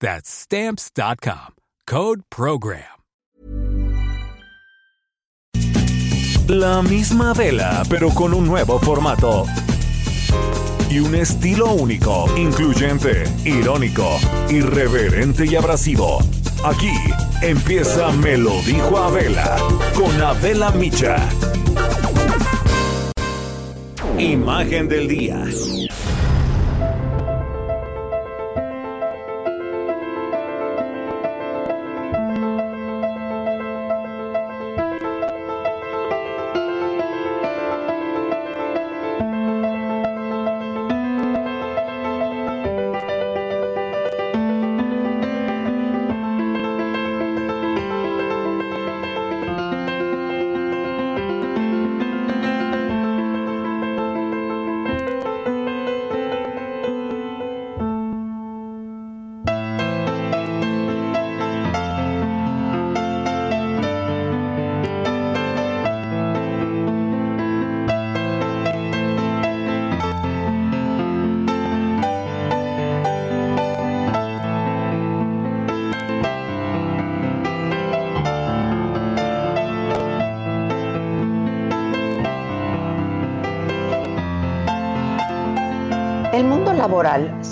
That's Stamps.com. Code Program. La misma vela, pero con un nuevo formato. Y un estilo único, incluyente, irónico, irreverente y abrasivo. Aquí empieza Me lo dijo Abela con Abela Micha. Imagen del día.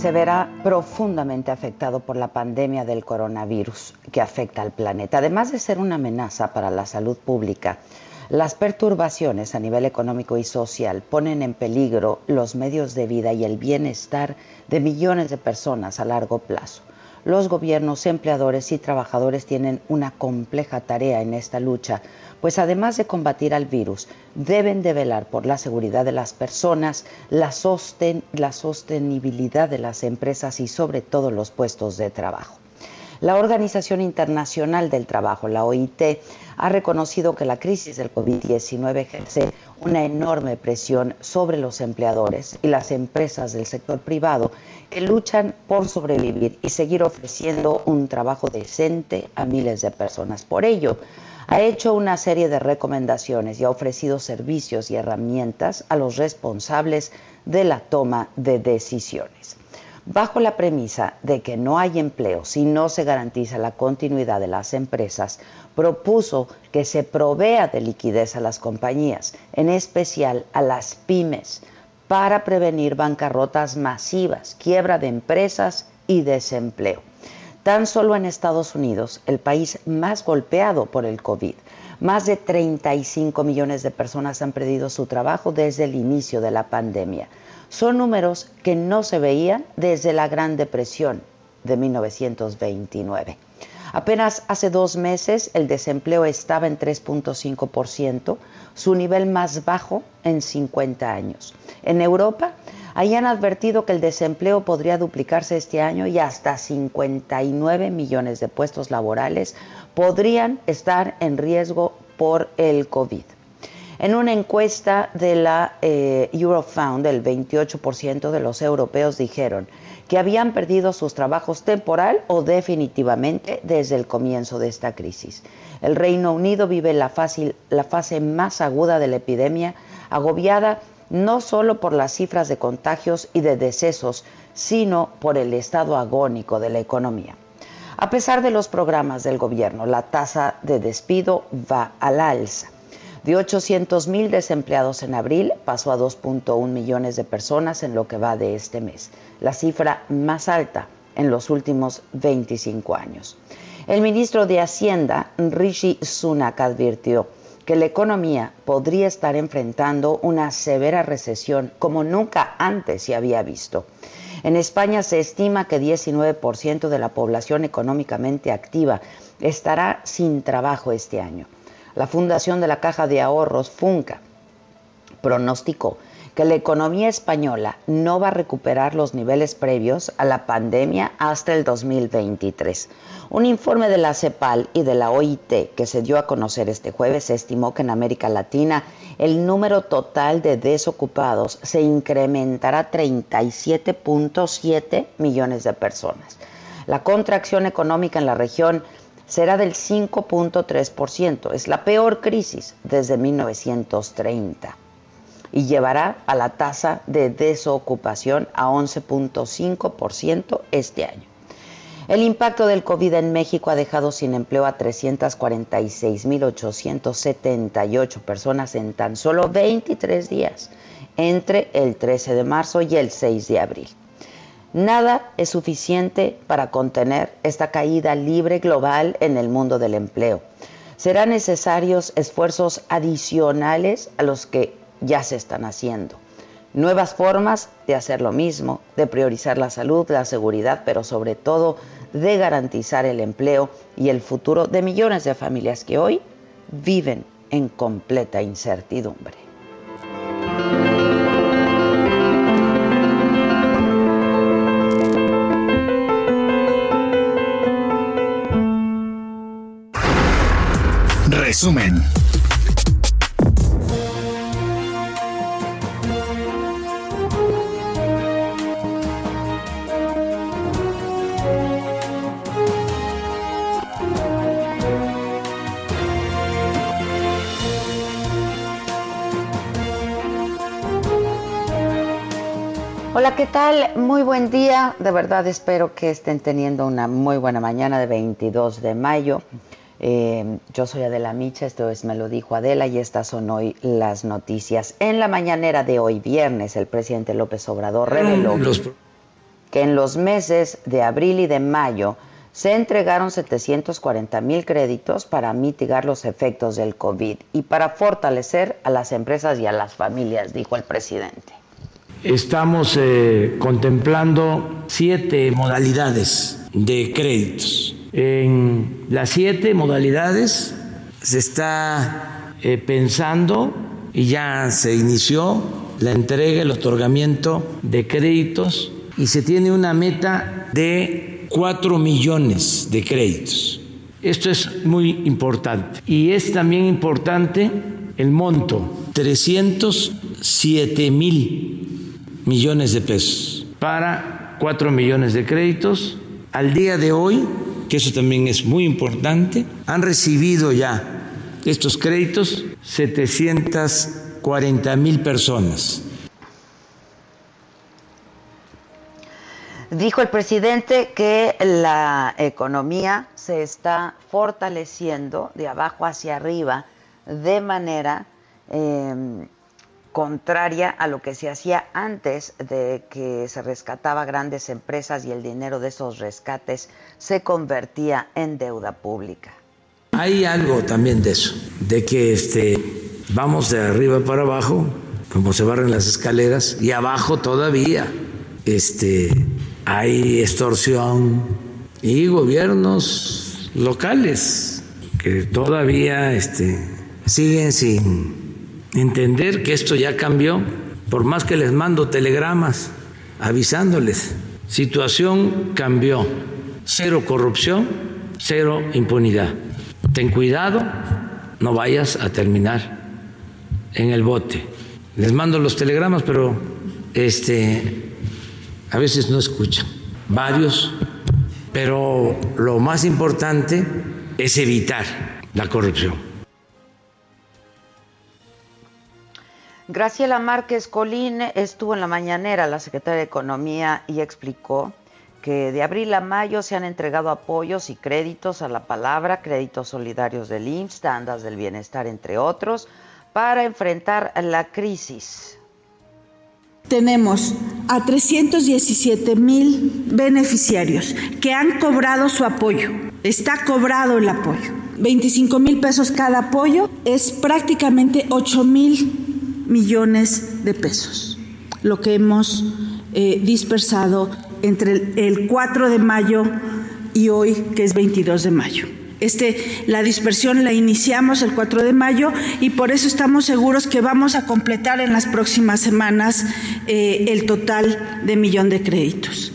Se verá profundamente afectado por la pandemia del coronavirus que afecta al planeta. Además de ser una amenaza para la salud pública, las perturbaciones a nivel económico y social ponen en peligro los medios de vida y el bienestar de millones de personas a largo plazo. Los gobiernos, empleadores y trabajadores tienen una compleja tarea en esta lucha pues además de combatir al virus, deben de velar por la seguridad de las personas, la, la sostenibilidad de las empresas y sobre todo los puestos de trabajo. La Organización Internacional del Trabajo, la OIT, ha reconocido que la crisis del COVID-19 ejerce una enorme presión sobre los empleadores y las empresas del sector privado que luchan por sobrevivir y seguir ofreciendo un trabajo decente a miles de personas. Por ello, ha hecho una serie de recomendaciones y ha ofrecido servicios y herramientas a los responsables de la toma de decisiones. Bajo la premisa de que no hay empleo si no se garantiza la continuidad de las empresas, propuso que se provea de liquidez a las compañías, en especial a las pymes, para prevenir bancarrotas masivas, quiebra de empresas y desempleo. Tan solo en Estados Unidos, el país más golpeado por el COVID, más de 35 millones de personas han perdido su trabajo desde el inicio de la pandemia. Son números que no se veían desde la Gran Depresión de 1929. Apenas hace dos meses el desempleo estaba en 3.5%, su nivel más bajo en 50 años. En Europa, Ahí han advertido que el desempleo podría duplicarse este año y hasta 59 millones de puestos laborales podrían estar en riesgo por el COVID. En una encuesta de la eh, Eurofound, el 28% de los europeos dijeron que habían perdido sus trabajos temporal o definitivamente desde el comienzo de esta crisis. El Reino Unido vive la, fase más aguda de la epidemia, agobiada no solo por las cifras de contagios y de decesos, sino por el estado agónico de la economía. A pesar de los programas del gobierno, la tasa de despido va a la alza. De 800 mil desempleados en abril, pasó a 2.1 millones de personas en lo que va de este mes, la cifra más alta en los últimos 25 años. El ministro de Hacienda, Rishi Sunak, advirtió que la economía podría estar enfrentando una severa recesión como nunca antes se había visto. En España se estima que 19% de la población económicamente activa estará sin trabajo este año. La Fundación de la Caja de Ahorros, FUNCA, pronosticó que la economía española no va a recuperar los niveles previos a la pandemia hasta el 2023. Un informe de la CEPAL y de la OIT que se dio a conocer este jueves estimó que en América Latina el número total de desocupados se incrementará a 37.7 millones de personas. La contracción económica en la región será del 5.3%. Es la peor crisis desde 1930 y llevará a la tasa de desocupación a 11.5% este año. El impacto del COVID en México ha dejado sin empleo a 346.878 personas en tan solo 23 días, entre el 13 de marzo y el 6 de abril. Nada es suficiente para contener esta caída libre global en el mundo del empleo. Serán necesarios esfuerzos adicionales a los que ya se están haciendo. Nuevas formas de hacer lo mismo, de priorizar la salud, la seguridad, pero sobre todo de garantizar el empleo y el futuro de millones de familias que hoy viven en completa incertidumbre. Resumen. Hola, ¿qué tal? Muy buen día. De verdad espero que estén teniendo una muy buena mañana de 22 de mayo. Eh, yo soy Adela Micha, esto es Me lo dijo Adela y estas son hoy las noticias. En la mañanera de hoy viernes, el presidente López Obrador reveló que en los meses de abril y de mayo se entregaron 740 mil créditos para mitigar los efectos del COVID y para fortalecer a las empresas y a las familias, dijo el presidente. Estamos eh, contemplando siete modalidades de créditos. En las siete modalidades se está eh, pensando y ya se inició la entrega, el otorgamiento de créditos y se tiene una meta de cuatro millones de créditos. Esto es muy importante. Y es también importante el monto, 307 mil millones de pesos para 4 millones de créditos. Al día de hoy, que eso también es muy importante, han recibido ya estos créditos 740 mil personas. Dijo el presidente que la economía se está fortaleciendo de abajo hacia arriba de manera eh, contraria a lo que se hacía antes de que se rescataba grandes empresas y el dinero de esos rescates se convertía en deuda pública. Hay algo también de eso, de que este, vamos de arriba para abajo, como se barren las escaleras, y abajo todavía este, hay extorsión y gobiernos locales que todavía este, siguen sin entender que esto ya cambió, por más que les mando telegramas avisándoles, situación cambió, cero corrupción, cero impunidad. Ten cuidado, no vayas a terminar en el bote. Les mando los telegramas, pero este a veces no escuchan. Varios, pero lo más importante es evitar la corrupción. Graciela Márquez Colín estuvo en la mañanera, la secretaria de Economía, y explicó que de abril a mayo se han entregado apoyos y créditos a la palabra, créditos solidarios del IMSS, tandas del bienestar, entre otros, para enfrentar la crisis. Tenemos a 317 mil beneficiarios que han cobrado su apoyo Está cobrado el apoyo. 25 mil pesos cada apoyo es prácticamente 8 mil millones de pesos, lo que hemos eh, dispersado entre el 4 de mayo y hoy, que es 22 de mayo. Este, la dispersión la iniciamos el 4 de mayo y por eso estamos seguros que vamos a completar en las próximas semanas eh, el total de millón de créditos.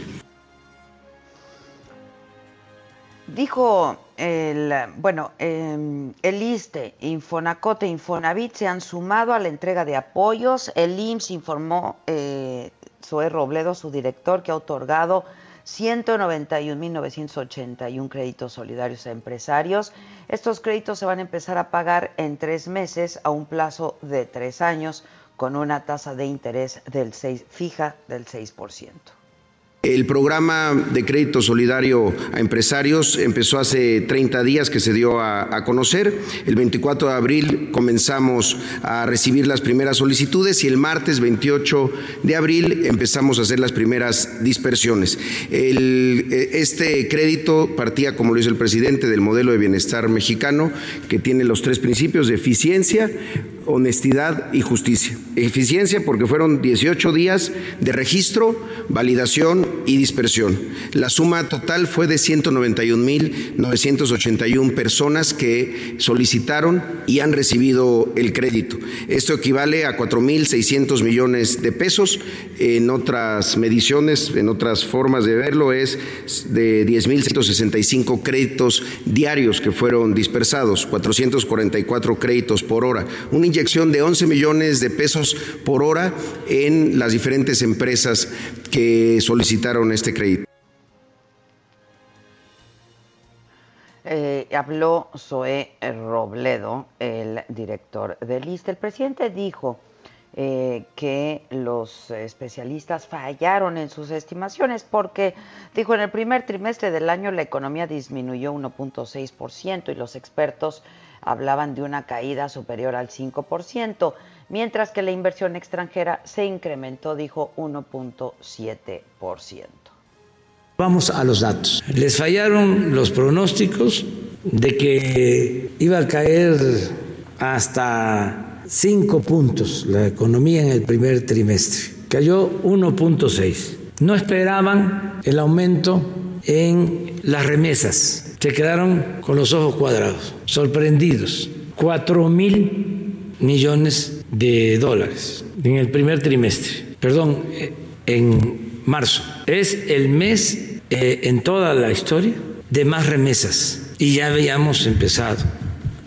Dijo el, bueno, em, el ISTE, Infonacote, Infonavit se han sumado a la entrega de apoyos. El IMSS informó, eh, Zoe Robledo, su director, que ha otorgado 191.981 créditos solidarios a empresarios. Estos créditos se van a empezar a pagar en tres meses a un plazo de tres años con una tasa de interés del 6, fija del 6%. El programa de crédito solidario a empresarios empezó hace 30 días que se dio a, conocer. El 24 de abril comenzamos a recibir las primeras solicitudes y el martes 28 de abril empezamos a hacer las primeras dispersiones. Eh, este crédito partía, como lo hizo el presidente, del modelo de bienestar mexicano que tiene los tres principios de eficiencia, honestidad y justicia. Eficiencia porque fueron 18 días de registro, validación y dispersión. La suma total fue de 191.981 personas que solicitaron y han recibido el crédito. Esto equivale a 4.600 millones de pesos. En otras mediciones, en otras formas de verlo, es de 10.165 créditos diarios que fueron dispersados, 444 créditos por hora. Una inyección de 11 millones de pesos por hora en las diferentes empresas que solicitaron este crédito. Eh, habló Zoé Robledo, el director del ISTE. El presidente dijo eh, que los especialistas fallaron en sus estimaciones porque, dijo, en el primer trimestre del año la economía disminuyó 1.6% y los expertos hablaban de una caída superior al 5%, mientras que la inversión extranjera se incrementó, dijo, 1.7%. Vamos a los datos. Les fallaron los pronósticos de que iba a caer hasta 5 puntos la economía en el primer trimestre. Cayó 1.6. No esperaban el aumento en las remesas se quedaron con los ojos cuadrados, sorprendidos. Cuatro mil millones de dólares en el primer trimestre, perdón, en marzo. Es el mes eh, en toda la historia de más remesas y ya habíamos empezado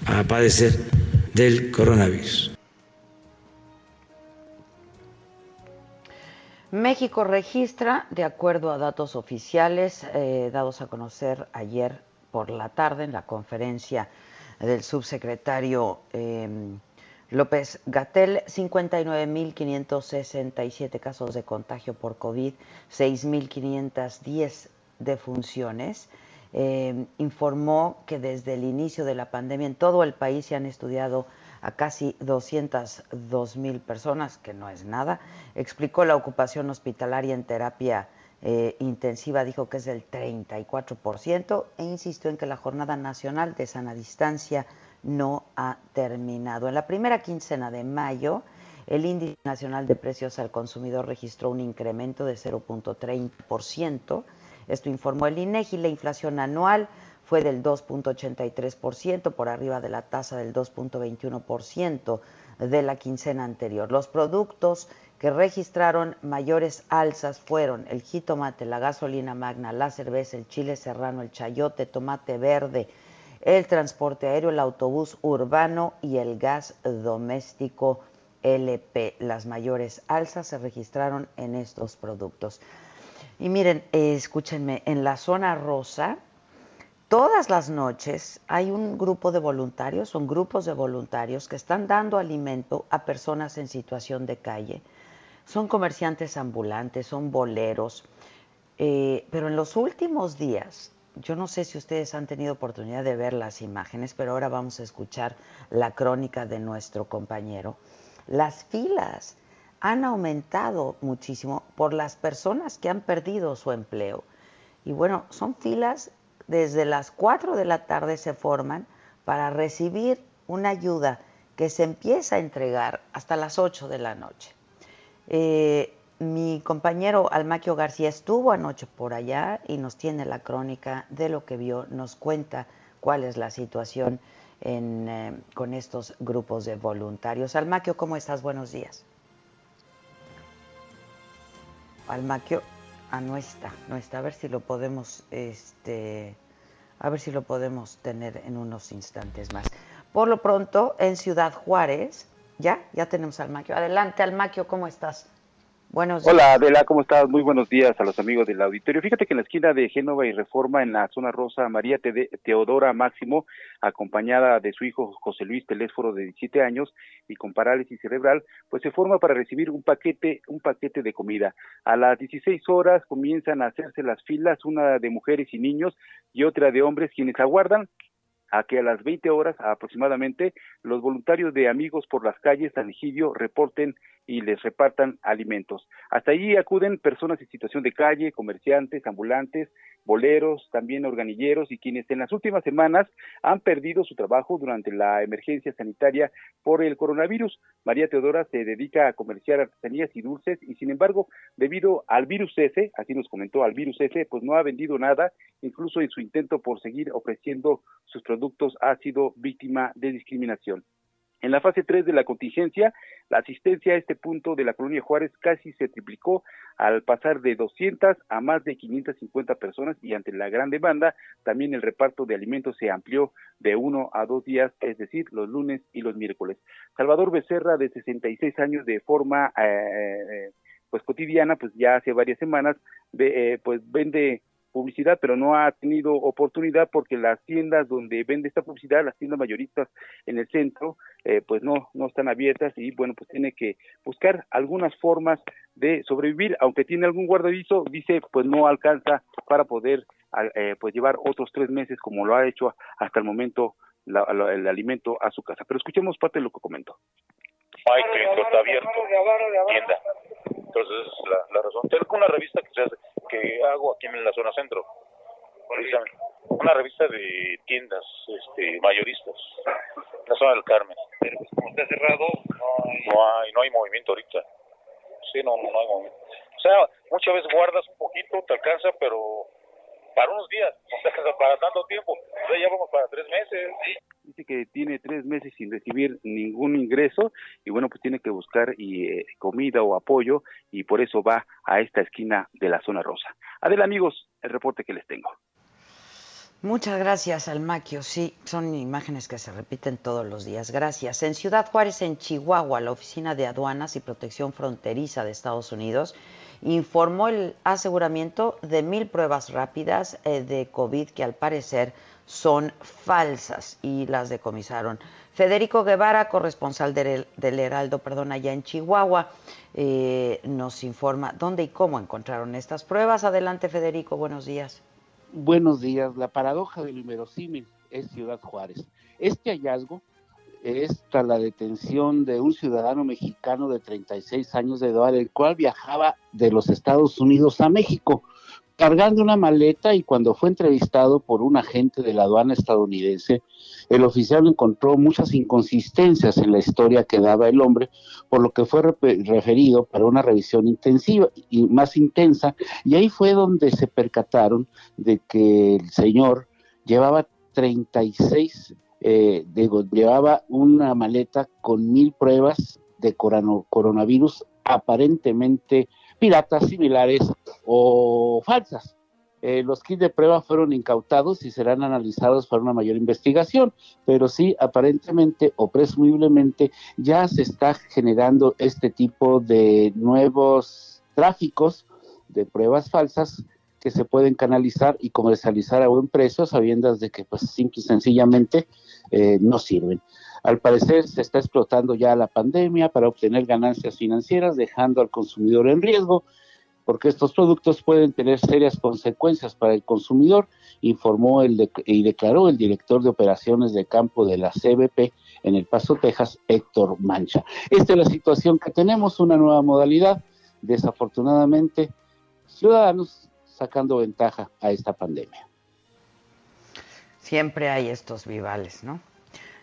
a padecer del coronavirus. México registra, de acuerdo a datos oficiales eh, dados a conocer ayer por la tarde en la conferencia del subsecretario em, López Gatel, 59.567 casos de contagio por COVID, 6.510 defunciones. Eh, informó que desde el inicio de la pandemia en todo el país se han estudiado a casi 202 mil personas, que no es nada. Explicó la ocupación hospitalaria en terapia eh, intensiva dijo que es del 34% e insistió en que la Jornada Nacional de Sana Distancia no ha terminado. En la primera quincena de mayo, el índice nacional de precios al consumidor registró un incremento de 0.30%. Esto informó el INEGI. La inflación anual fue del 2.83%, por arriba de la tasa del 2.21% de la quincena anterior. Los productos que registraron mayores alzas fueron el jitomate, la gasolina magna, la cerveza, el chile serrano, el chayote, tomate verde, el transporte aéreo, el autobús urbano y el gas doméstico LP. Las mayores alzas se registraron en estos productos. Y miren, escúchenme, en la zona rosa, todas las noches hay un grupo de voluntarios, son grupos de voluntarios que están dando alimento a personas en situación de calle son comerciantes ambulantes, son boleros, eh, pero en los últimos días, yo no sé si ustedes han tenido oportunidad de ver las imágenes, pero ahora vamos a escuchar la crónica de nuestro compañero. Las filas han aumentado muchísimo por las personas que han perdido su empleo. Y bueno, son filas desde las 4 de la tarde se forman para recibir una ayuda que se empieza a entregar hasta las 8 de la noche. Eh, mi compañero Almaquio García estuvo anoche por allá y nos tiene la crónica de lo que vio, nos cuenta cuál es la situación eh, con estos grupos de voluntarios. Almaquio, ¿cómo estás? Buenos días. Almaquio, ah, no está, no está. A ver si lo podemos, este, a ver si lo podemos tener en unos instantes más. Por lo pronto, en Ciudad Juárez, ya, ya tenemos al Almaquio. Adelante, Almaquio, ¿cómo estás? Buenos días. Hola Adela, ¿cómo estás? Muy buenos días a los amigos del auditorio. Fíjate que en la esquina de Génova y Reforma, en la zona rosa, María Teodora Máximo, acompañada de su hijo José Luis Telésforo de 17 años y con parálisis cerebral, pues se forma para recibir un paquete, un paquete de comida. A las 16 horas comienzan a hacerse las filas, una de mujeres y niños y otra de hombres, quienes aguardan a que a las 20 horas aproximadamente los voluntarios de Amigos por las Calles San Egidio reporten y les repartan alimentos. Hasta allí acuden personas en situación de calle, comerciantes, ambulantes, boleros, también organilleros y quienes en las últimas semanas han perdido su trabajo durante la emergencia sanitaria por el coronavirus. María Teodora se dedica a comerciar artesanías y dulces y sin embargo, debido al virus S, así nos comentó, al virus S, pues no ha vendido nada, incluso en su intento por seguir ofreciendo sus productos ha sido víctima de discriminación. En la fase 3 de la contingencia, la asistencia a este punto de la colonia Juárez casi se triplicó al pasar de 200 a más de 550 personas y ante la gran demanda, también el reparto de alimentos se amplió de uno a dos días, es decir, los lunes y los miércoles. Salvador Becerra, de 66 años de forma eh, eh, pues cotidiana, pues ya hace varias semanas, eh, pues vende publicidad, pero no ha tenido oportunidad porque las tiendas donde vende esta publicidad, las tiendas mayoristas en el centro, eh, pues no, no están abiertas y bueno, pues tiene que buscar algunas formas de sobrevivir, aunque tiene algún guardaviso, dice, pues no alcanza para poder eh, pues llevar otros tres meses como lo ha hecho hasta el momento el alimento a su casa. Pero escuchemos parte de lo que comentó. Está abierto, tienda. Entonces, la, la razón. Tengo una revista que se hace que hago aquí en la zona centro. Una revista de tiendas este, mayoristas, en la zona del Carmen. Pero pues como está cerrado, no hay... No hay, no hay movimiento ahorita. Sí, no, no hay movimiento. O sea, muchas veces guardas un poquito, te alcanza, pero para unos días, o para tanto tiempo. O ya vamos para tres meses. Dice que tiene tres meses sin recibir ningún ingreso y bueno, pues tiene que buscar y, eh, comida o apoyo y por eso va a esta esquina de la zona rosa. Adela, amigos, el reporte que les tengo. Muchas gracias, Almaquio. Sí, son imágenes que se repiten todos los días. Gracias. En Ciudad Juárez, en Chihuahua, la Oficina de Aduanas y Protección Fronteriza de Estados Unidos informó el aseguramiento de mil pruebas rápidas eh, de COVID que al parecer son falsas y las decomisaron. Federico Guevara, corresponsal del, Heraldo, perdón, allá en Chihuahua, eh, nos informa dónde y cómo encontraron estas pruebas. Adelante, Federico, buenos días. Buenos días. La paradoja del inverosímil es Ciudad Juárez. Este hallazgo es tras la detención de un ciudadano mexicano de 36 años de edad, el cual viajaba de los Estados Unidos a México cargando una maleta y cuando fue entrevistado por un agente de la aduana estadounidense, el oficial encontró muchas inconsistencias en la historia que daba el hombre, por lo que fue referido para una revisión intensiva y más intensa, y ahí fue donde se percataron de que el señor llevaba 36 eh, digo, llevaba una maleta con mil pruebas de coronavirus aparentemente piratas similares o falsas. Eh, los kits de prueba fueron incautados y serán analizados para una mayor investigación, pero sí, aparentemente o presumiblemente ya se está generando este tipo de nuevos tráficos de pruebas falsas que se pueden canalizar y comercializar a buen precio, sabiendo de que pues simple y sencillamente eh, no sirven. Al parecer se está explotando ya la pandemia para obtener ganancias financieras, dejando al consumidor en riesgo, porque estos productos pueden tener serias consecuencias para el consumidor, informó el y declaró el director de operaciones de campo de la CBP en El Paso, Texas, Héctor Mancha. Esta es la situación que tenemos, una nueva modalidad. Desafortunadamente, ciudadanos sacando ventaja a esta pandemia. Siempre hay estos vivales, ¿no?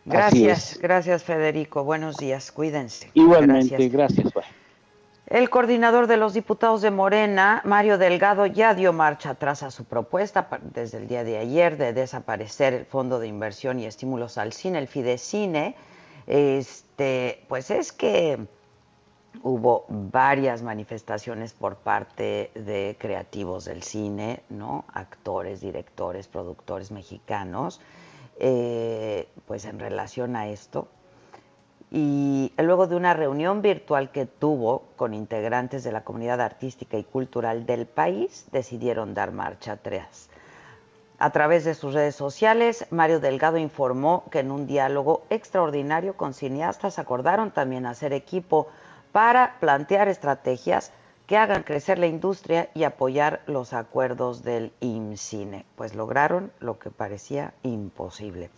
Gracias, gracias Federico. Buenos días, cuídense. Igualmente, gracias. El coordinador de los diputados de Morena, Mario Delgado, ya dio marcha atrás a su propuesta desde el día de ayer de desaparecer el Fondo de Inversión y Estímulos al Cine, el Fidecine. Este, pues es que hubo varias manifestaciones por parte de creativos del cine, ¿no? Actores, directores, productores mexicanos, eh, pues en relación a esto y luego de una reunión virtual que tuvo con integrantes de la comunidad artística y cultural del país, decidieron dar marcha atrás. A través de sus redes sociales, Mario Delgado informó que en un diálogo extraordinario con cineastas acordaron también hacer equipo para plantear estrategias que hagan crecer la industria y apoyar los acuerdos del IMCINE, pues lograron lo que parecía imposible.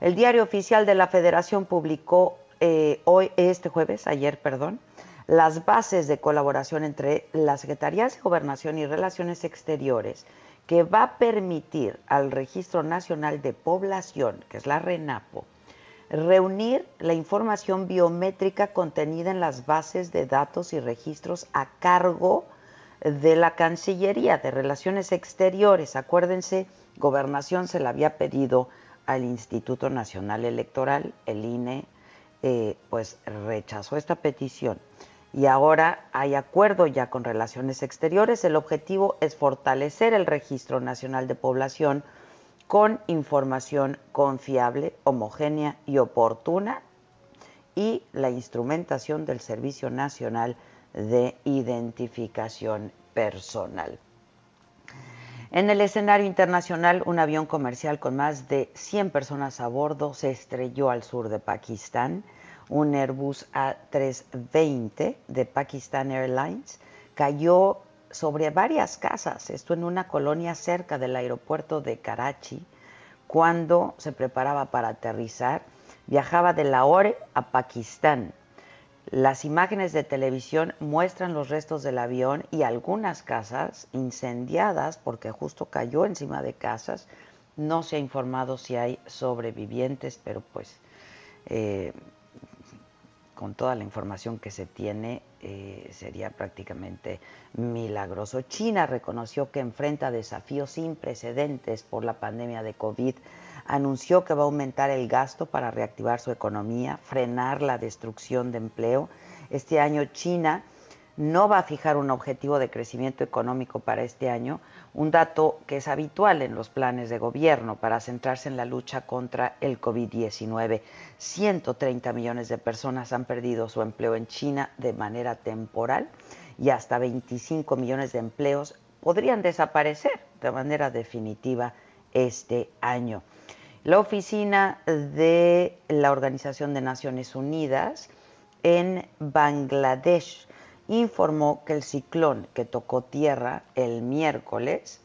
El diario oficial de la Federación publicó eh, hoy, este jueves, ayer, perdón, las bases de colaboración entre las Secretarías de Gobernación y Relaciones Exteriores que va a permitir al Registro Nacional de Población, que es la RENAPO, reunir la información biométrica contenida en las bases de datos y registros a cargo de la Cancillería de Relaciones Exteriores. Acuérdense, Gobernación se la había pedido al Instituto Nacional Electoral, el INE, eh, pues rechazó esta petición y ahora hay acuerdo ya con Relaciones Exteriores. El objetivo es fortalecer el Registro Nacional de Población con información confiable, homogénea y oportuna y la instrumentación del Servicio Nacional de Identificación Personal. En el escenario internacional, un avión comercial con más de 100 personas a bordo se estrelló al sur de Pakistán. Un Airbus A320 de Pakistan Airlines cayó sobre varias casas, esto en una colonia cerca del aeropuerto de Karachi, cuando se preparaba para aterrizar. Viajaba de Lahore a Pakistán las imágenes de televisión muestran los restos del avión y algunas casas incendiadas porque justo cayó encima de casas. No se ha informado si hay sobrevivientes, pero pues eh, con toda la información que se tiene eh, sería prácticamente milagroso. China reconoció que enfrenta desafíos sin precedentes por la pandemia de COVID anunció que va a aumentar el gasto para reactivar su economía, frenar la destrucción de empleo. Este año China no va a fijar un objetivo de crecimiento económico para este año, un dato que es habitual en los planes de gobierno para centrarse en la lucha contra el COVID-19. 130 millones de personas han perdido su empleo en China de manera temporal y hasta 25 millones de empleos podrían desaparecer de manera definitiva este año. La oficina de la Organización de Naciones Unidas en Bangladesh informó que el ciclón que tocó tierra el miércoles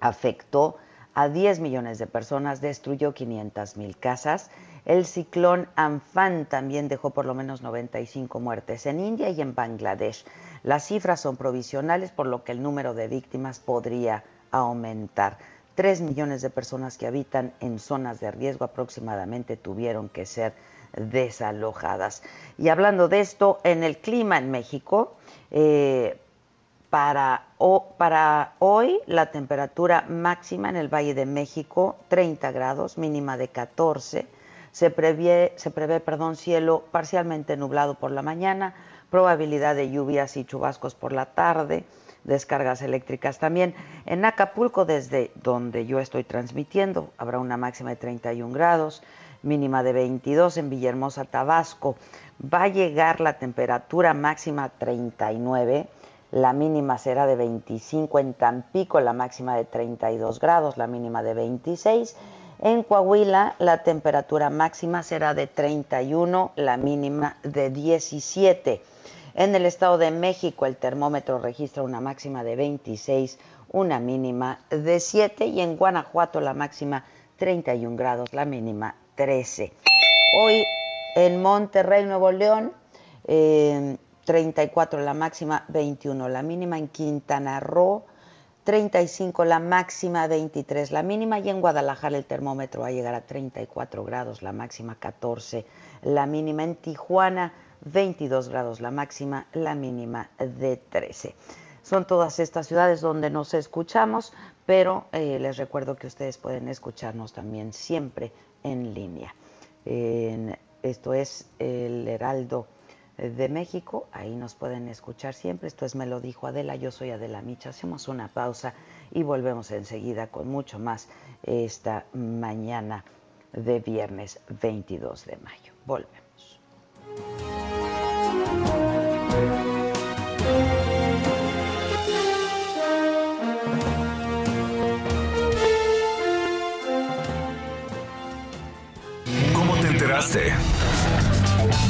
afectó a 10 millones de personas, destruyó 500 mil casas. El ciclón Amphan también dejó por lo menos 95 muertes en India y en Bangladesh. Las cifras son provisionales, por lo que el número de víctimas podría aumentar. Tres millones de personas que habitan en zonas de riesgo aproximadamente tuvieron que ser desalojadas. Y hablando de esto, en el clima en México, eh, para, hoy la temperatura máxima en el Valle de México, 30 grados, mínima de 14. Se prevé, se prevé perdón, cielo parcialmente nublado por la mañana, probabilidad de lluvias y chubascos por la tarde descargas eléctricas también. En Acapulco, desde donde yo estoy transmitiendo, habrá una máxima de 31 grados, mínima de 22 en Villahermosa, Tabasco. Va a llegar la temperatura máxima a 39, la mínima será de 25 en Tampico, la máxima de 32 grados, la mínima de 26. En Coahuila la temperatura máxima será de 31, la mínima de 17. En el Estado de México el termómetro registra una máxima de 26, una mínima de 7 y en Guanajuato la máxima 31 grados, la mínima 13. Hoy en Monterrey, Nuevo León, 34 eh, la máxima, 21 la mínima. En Quintana Roo, 35 la máxima, 23 la mínima y en Guadalajara el termómetro va a llegar a 34 grados, la máxima 14, la mínima en Tijuana 22 grados la máxima, la mínima de 13. Son todas estas ciudades donde nos escuchamos, pero eh, les recuerdo que ustedes pueden escucharnos también siempre en línea. esto es el Heraldo de México, ahí nos pueden escuchar siempre. Esto es Me lo dijo Adela, yo soy Adela Micha. Hacemos una pausa y volvemos enseguida con mucho más esta mañana de viernes 22 de mayo. Volvemos.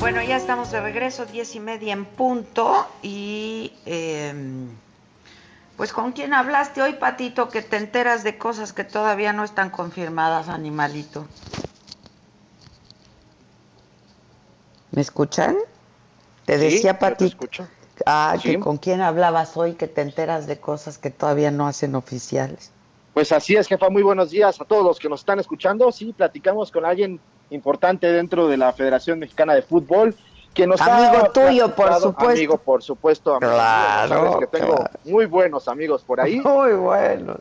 Bueno, ya estamos de regreso, diez y media en punto. Y em, pues con quién hablaste hoy, Patito, que te enteras de cosas que todavía no están confirmadas, animalito. ¿Me escuchan? Te decía, Patito. Ah, que con quién hablabas hoy, que te enteras de cosas que todavía no hacen oficiales. Pues así es, jefa. Muy buenos días a todos los que nos están escuchando. Sí, platicamos con alguien importante dentro de la Federación Mexicana de Fútbol. Que nos amigo tuyo, por supuesto. Amigo, por supuesto. claro. que tengo muy buenos amigos por ahí. Muy buenos.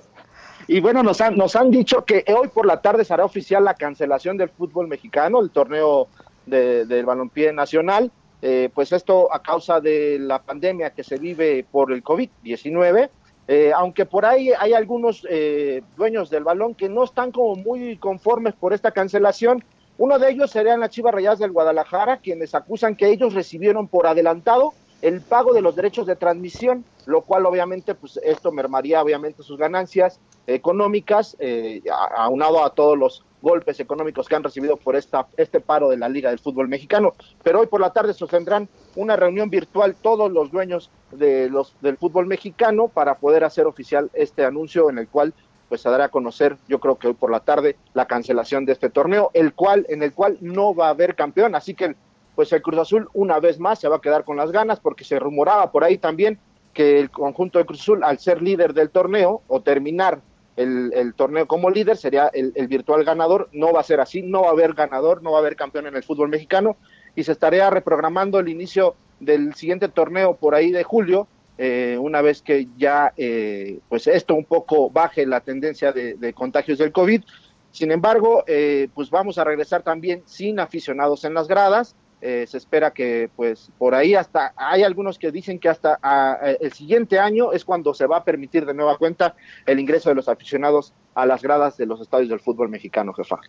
Y bueno, nos han, nos han dicho que hoy por la tarde será oficial la cancelación del fútbol mexicano, el torneo del balompié nacional. Eh, pues esto a causa de la pandemia que se vive por el COVID-19. Eh, aunque por ahí hay algunos eh, dueños del balón que no están como muy conformes por esta cancelación uno de ellos serían las Chivas Rayadas del Guadalajara, quienes acusan que ellos recibieron por adelantado el pago de los derechos de transmisión, lo cual obviamente, pues esto mermaría obviamente sus ganancias económicas, eh, aunado a todos los golpes económicos que han recibido por esta, este paro de la Liga del Fútbol Mexicano. Pero hoy por la tarde sostendrán una reunión virtual todos los dueños de los, del fútbol mexicano para poder hacer oficial este anuncio en el cual pues se dará a conocer, yo creo que hoy por la tarde, la cancelación de este torneo, el cual, en el cual no va a haber campeón, así que pues el Cruz Azul una vez más se va a quedar con las ganas, porque se rumoraba por ahí también que el conjunto de Cruz Azul, al ser líder del torneo o terminar el, torneo como líder, sería el, virtual ganador. No va a ser así, no va a haber ganador, no va a haber campeón en el fútbol mexicano y se estaría reprogramando el inicio del siguiente torneo por ahí de julio, eh, una vez que ya eh, pues esto un poco baje la tendencia de, contagios del COVID. Sin embargo, eh, pues vamos a regresar también sin aficionados en las gradas. se espera que pues por ahí hasta hay algunos que dicen que hasta el siguiente año es cuando se va a permitir de nueva cuenta el ingreso de los aficionados a las gradas de los estadios del fútbol mexicano, jefa.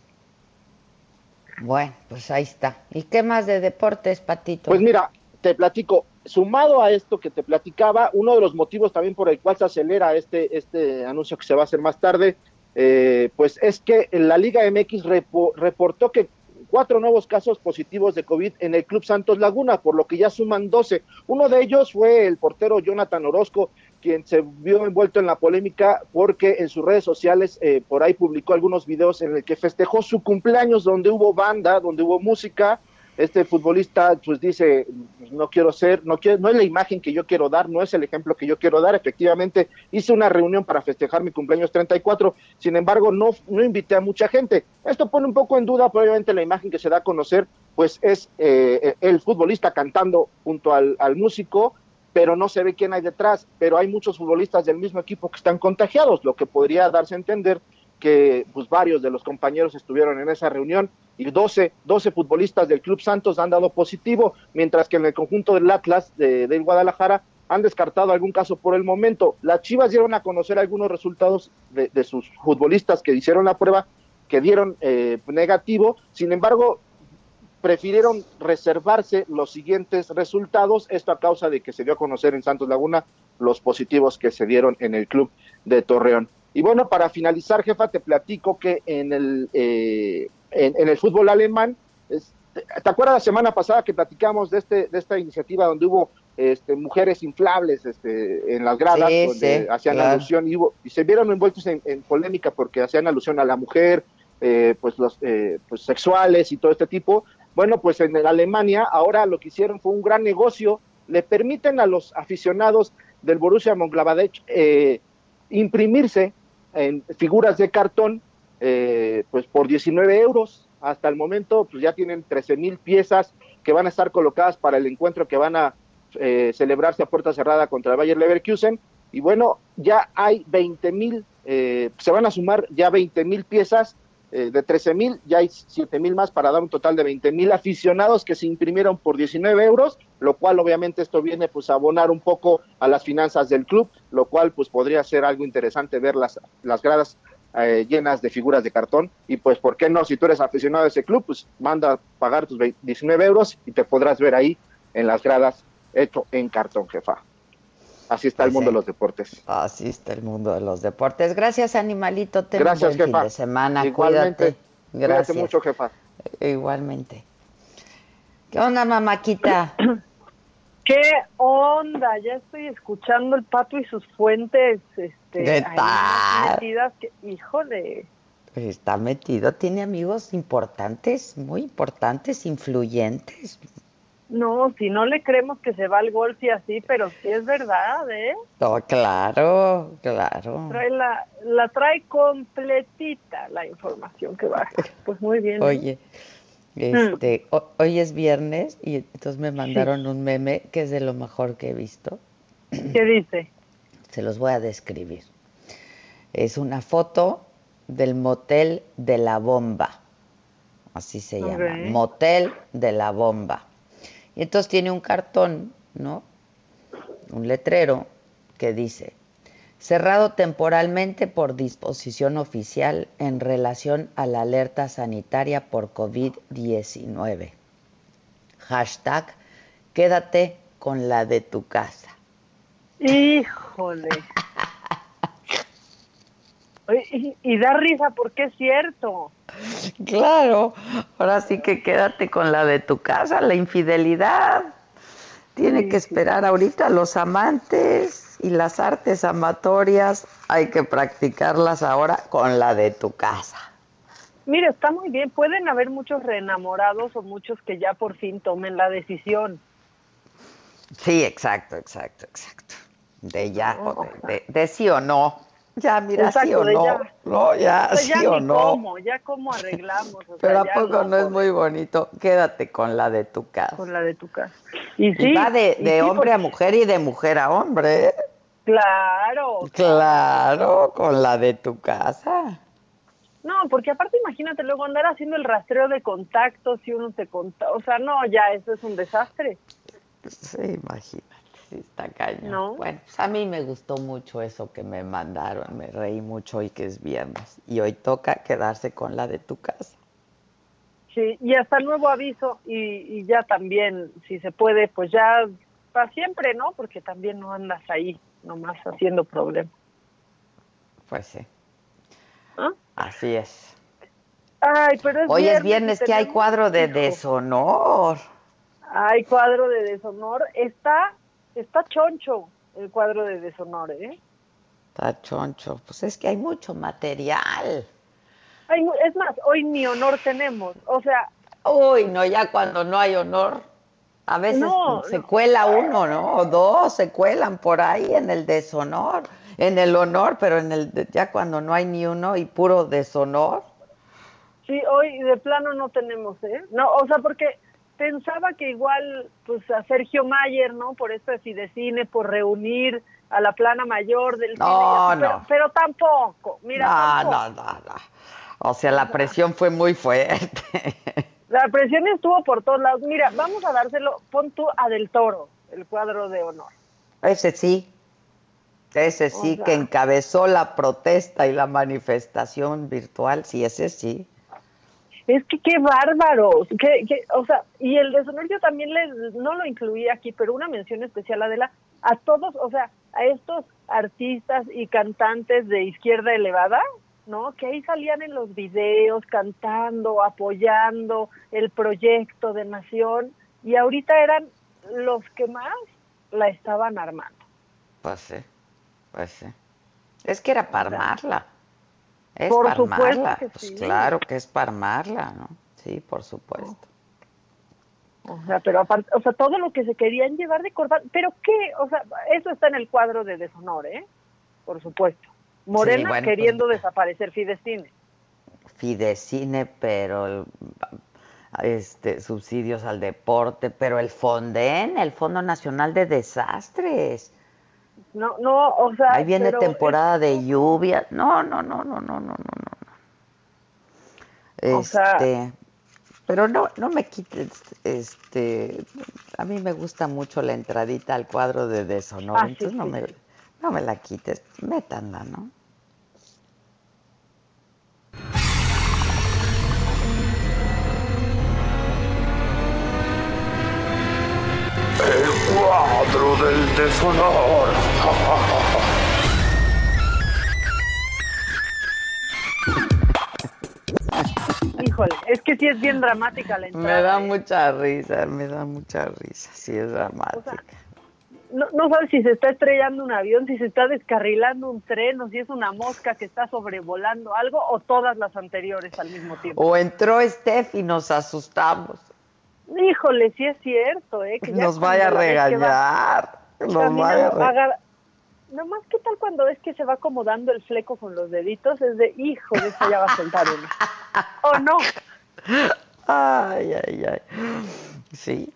Bueno, pues ahí está. ¿Y qué más de deportes, Patito? Pues mira, te platico, sumado a esto que te platicaba, uno de los motivos también por el cual se acelera este, este anuncio que se va a hacer más tarde, eh, pues es que la Liga MX reportó que cuatro nuevos casos positivos de COVID en el Club Santos Laguna, por lo que ya suman 12. Uno de ellos fue el portero Jonathan Orozco, quien se vio envuelto en la polémica porque en sus redes sociales eh, por ahí publicó algunos videos en el que festejó su cumpleaños donde hubo banda, donde hubo música este futbolista pues dice no quiero ser no quiero no es la imagen que yo quiero dar no es el ejemplo que yo quiero dar efectivamente hice una reunión para festejar mi cumpleaños 34 sin embargo no no invité a mucha gente. Esto pone un poco en duda probablemente la imagen que se da a conocer pues es eh, el futbolista cantando junto al, al músico pero no se ve quién hay detrás. Pero hay muchos futbolistas del mismo equipo que están contagiados lo que podría darse a entender que pues varios de los compañeros estuvieron en esa reunión y 12, 12 futbolistas del Club Santos han dado positivo, mientras que en el conjunto del Atlas de, Guadalajara han descartado algún caso por el momento. Las Chivas dieron a conocer algunos resultados de, sus futbolistas que hicieron la prueba, que dieron eh, negativo, sin embargo, prefirieron reservarse los siguientes resultados, esto a causa de que se dio a conocer en Santos Laguna los positivos que se dieron en el club de Torreón. Y bueno, para finalizar, jefa, te platico que en el, eh, en, el fútbol alemán, ¿te acuerdas la semana pasada que platicamos de, este, de esta iniciativa donde hubo este, mujeres inflables este, en las gradas, donde hacían alusión y, se vieron envueltos en, polémica porque hacían alusión a la mujer, eh, pues los eh, pues sexuales y todo este tipo. Bueno, pues en Alemania ahora lo que hicieron fue un gran negocio, le permiten a los aficionados del Borussia Mönchengladbach eh, imprimirse en figuras de cartón, eh, pues por 19 euros. Hasta el momento, pues ya tienen 13 mil piezas que van a estar colocadas para el encuentro que van a eh, celebrarse a puerta cerrada contra el Bayer Leverkusen. Y bueno, ya hay 20 mil, eh, se van a sumar ya 20 mil piezas eh, de 13 mil, ya hay 7 mil más para dar un total de 20 mil aficionados que se imprimieron por 19 euros, lo cual obviamente esto viene pues a abonar un poco a las finanzas del club, lo cual pues podría ser algo interesante ver las, las gradas llenas de figuras de cartón y pues por qué no, si tú eres aficionado a ese club, pues manda a pagar tus 19 euros y te podrás ver ahí en las gradas hecho en cartón, jefa. Así está el mundo de los deportes. Así está el mundo de los deportes. Gracias, animalito. Ten Gracias, un buen fin de semana. Igualmente. Cuídate. Gracias. mucho, jefa. Igualmente. ¿Qué onda, mamáquita? ¿Qué onda? Ya estoy escuchando el pato y sus fuentes. Este, ¿Qué tal? Metidas que, híjole. Está metido, tiene amigos importantes, muy importantes, influyentes. No, si no le creemos que se va al golf y así, pero sí es verdad, ¿eh? No, claro, claro. Trae la, la trae completita la información que va. Pues muy bien. Oye, este, hoy es viernes y entonces me mandaron un meme que es de lo mejor que he visto. ¿Qué dice? Se los voy a describir. Es una foto del motel de la bomba. Así se llama. Motel de la bomba y entonces tiene un cartón, ¿no? Un letrero que dice, cerrado temporalmente por disposición oficial en relación a la alerta sanitaria por COVID-19. Hashtag, quédate con la de tu casa. Híjole. y da risa porque es cierto. Claro, ahora sí que quédate con la de tu casa, la infidelidad. Tiene que esperar ahorita los amantes y las artes amatorias, hay que practicarlas ahora con la de tu casa. Mire, está muy bien, pueden haber muchos reenamorados o muchos que ya por fin tomen la decisión. Sí, exacto, exacto, exacto. De ya, de sí o no. Ya, mira, sí o no. Ya. No, ya, pues sí o no. Cómo, ya cómo arreglamos. Pero ¿a poco no, es muy bonito? Quédate con la de tu casa. Con la de tu casa. Y, sí, va de, de hombre a mujer y de mujer a hombre. Claro. Claro, con la de tu casa. No, porque aparte imagínate luego andar haciendo el rastreo de contactos si uno se conta, o sea, no, ya eso es un desastre. Sí, imagínate sí está cañón. Bueno, pues a mí me gustó mucho eso que me mandaron, me reí mucho hoy que es viernes. Y hoy toca quedarse con la de tu casa. Sí, y hasta el nuevo aviso, y, ya también, si se puede, pues ya para siempre, ¿no? Porque también no andas ahí nomás haciendo problemas. Pues sí. ¿Ah? Así es. Ay, pero es Hoy viernes es viernes que hay cuadro de deshonor. Hay cuadro de deshonor. Está Está choncho el cuadro de deshonor, ¿eh? Está choncho. Pues es que hay mucho material. es más, hoy ni honor tenemos. O sea. Uy, no, ya cuando no hay honor. A veces se cuela uno, ¿no? O dos se cuelan por ahí en el deshonor, en el honor, pero en el ya cuando no hay ni uno y puro deshonor. Sí, hoy de plano no tenemos, ¿eh? No, o sea, porque pensaba que igual, pues a Sergio Mayer, ¿no? Por esto de Fidecine, por reunir a la plana mayor del no, cine, no. Pero, tampoco, mira. No, no, no, no. O sea, la presión fue muy fuerte. La presión estuvo por todos lados. Mira, vamos a dárselo, pon tú a Del Toro, el cuadro de honor. Ese sí, ese sí, que encabezó la protesta y la manifestación virtual, sí, ese sí es que qué bárbaros, que, o sea, y el deshonor yo también les, no lo incluí aquí, pero una mención especial, Adela, a todos, o sea, a estos artistas y cantantes de izquierda elevada, ¿no? Que ahí salían en los videos cantando, apoyando el proyecto de nación y ahorita eran los que más la estaban armando. Pues sí, pues sí. Es que era para armarla. Es Por para supuesto armarla. que Pues claro que es para armarla, ¿no? Sí, por supuesto. O sea, pero aparte, o sea, todo lo que se querían llevar de corbata, pero qué, o sea, eso está en el cuadro de deshonor, ¿eh? Por supuesto. Morena Sí, bueno, queriendo desaparecer Fidecine. Fidecine, pero el- este subsidios al deporte, pero el Fonden, el Fondo Nacional de Desastres. No, no, o sea, Ahí viene temporada de lluvia. No, no, no, no, no, no, no, no. O sea- Este, pero no, no me quites, este, a mí me gusta mucho la entradita al cuadro de deshonor, Ah, sí, entonces no sí, me, no me la quites, métanla, ¿no? Cuadro del deshonor. Híjole, es que sí es bien dramática la entrada. Me da ¿eh? mucha risa, me da mucha risa, sí es dramática. No, no sabes si se está estrellando un avión, si se está descarrilando un tren, o si es una mosca que está sobrevolando algo, o todas las anteriores al mismo tiempo. O entró Steph y nos asustamos, Híjole, sí es cierto, ¿eh? Que nos vaya a regañar, nos vaya a regañar. Nomás, ¿qué tal cuando ves que se va acomodando el fleco con los deditos? Es de, hijo, de esa ya va a soltar uno. ¿O no? Ay, ay, ay. Sí,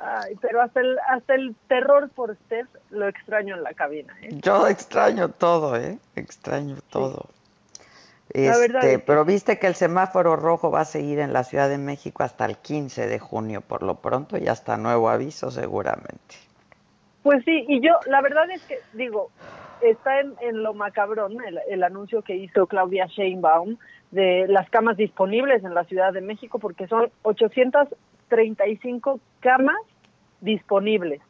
Ay, pero hasta el, hasta el terror por Steph lo extraño en la cabina, ¿eh? yo extraño todo, ¿eh? Extraño todo. Verdad Este, pero viste que el semáforo rojo va a seguir en la Ciudad de México hasta el 15 de junio, por lo pronto, y hasta nuevo aviso seguramente. Pues sí, y yo, la verdad es que, digo, está en, en lo macabrón el, el anuncio que hizo Claudia Sheinbaum de las camas disponibles en la Ciudad de México, porque son 835 camas disponibles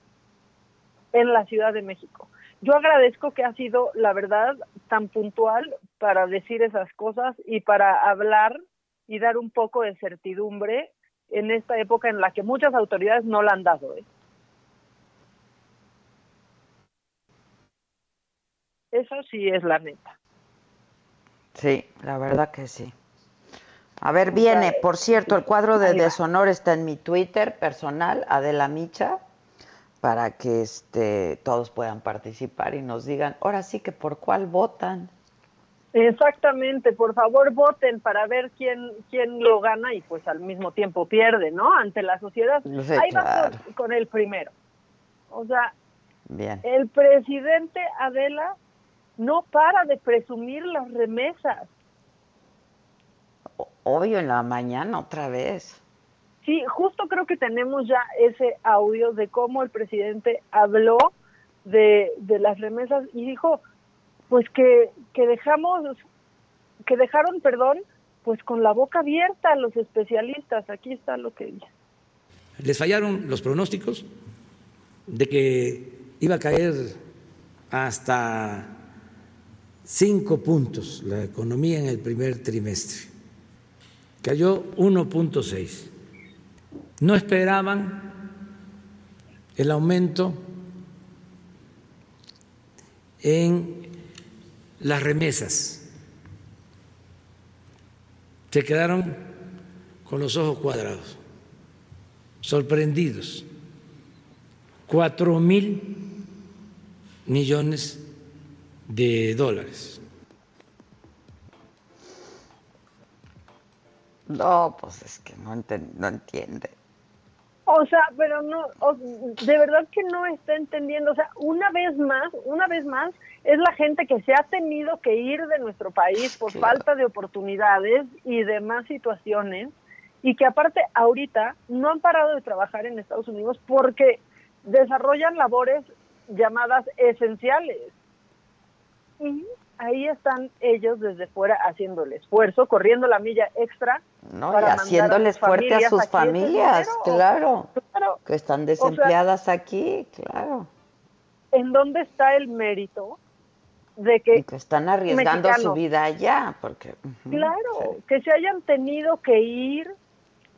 en la Ciudad de México. Yo agradezco que ha sido, la verdad, tan puntual para decir esas cosas y para hablar y dar un poco de certidumbre en esta época en la que muchas autoridades no la han dado. ¿eh? Eso sí es la neta. Sí, la verdad que sí. A ver, viene, por cierto, el cuadro de deshonor está en mi Twitter personal, Adela Micha, para que este, todos puedan participar y nos digan, ahora sí que por cuál votan. Exactamente, por favor voten para ver quién quién lo gana y pues al mismo tiempo pierde, ¿no? Ante la sociedad. Sí, Ahí va claro. con, con el primero. O sea, Bien. el presidente Adela no para de presumir las remesas. Obvio en la mañana otra vez. Sí, justo creo que tenemos ya ese audio de cómo el presidente habló de, de las remesas y dijo, pues que, que dejamos, que dejaron, perdón, pues con la boca abierta a los especialistas. Aquí está lo que dice. Les fallaron los pronósticos de que iba a caer hasta cinco puntos la economía en el primer trimestre. Cayó 1.6. No esperaban el aumento en las remesas. Se quedaron con los ojos cuadrados sorprendidos. Cuatro mil millones de dólares. No, pues es que no, entiende. O sea, pero no, o- de verdad que no está entendiendo. O sea, una vez más, una vez más, es la gente que se ha tenido que ir de nuestro país por falta de oportunidades y demás situaciones, y que aparte ahorita no han parado de trabajar en Estados Unidos porque desarrollan labores llamadas esenciales. Y ahí están ellos desde fuera haciendo el esfuerzo, corriendo la milla extra. No, y para haciéndoles fuerte a sus ese familias, claro. Claro. Que están sea, desempleadas aquí, claro. ¿en dónde está el mérito de que, están arriesgando su vida allá? Porque claro, que se hayan tenido que ir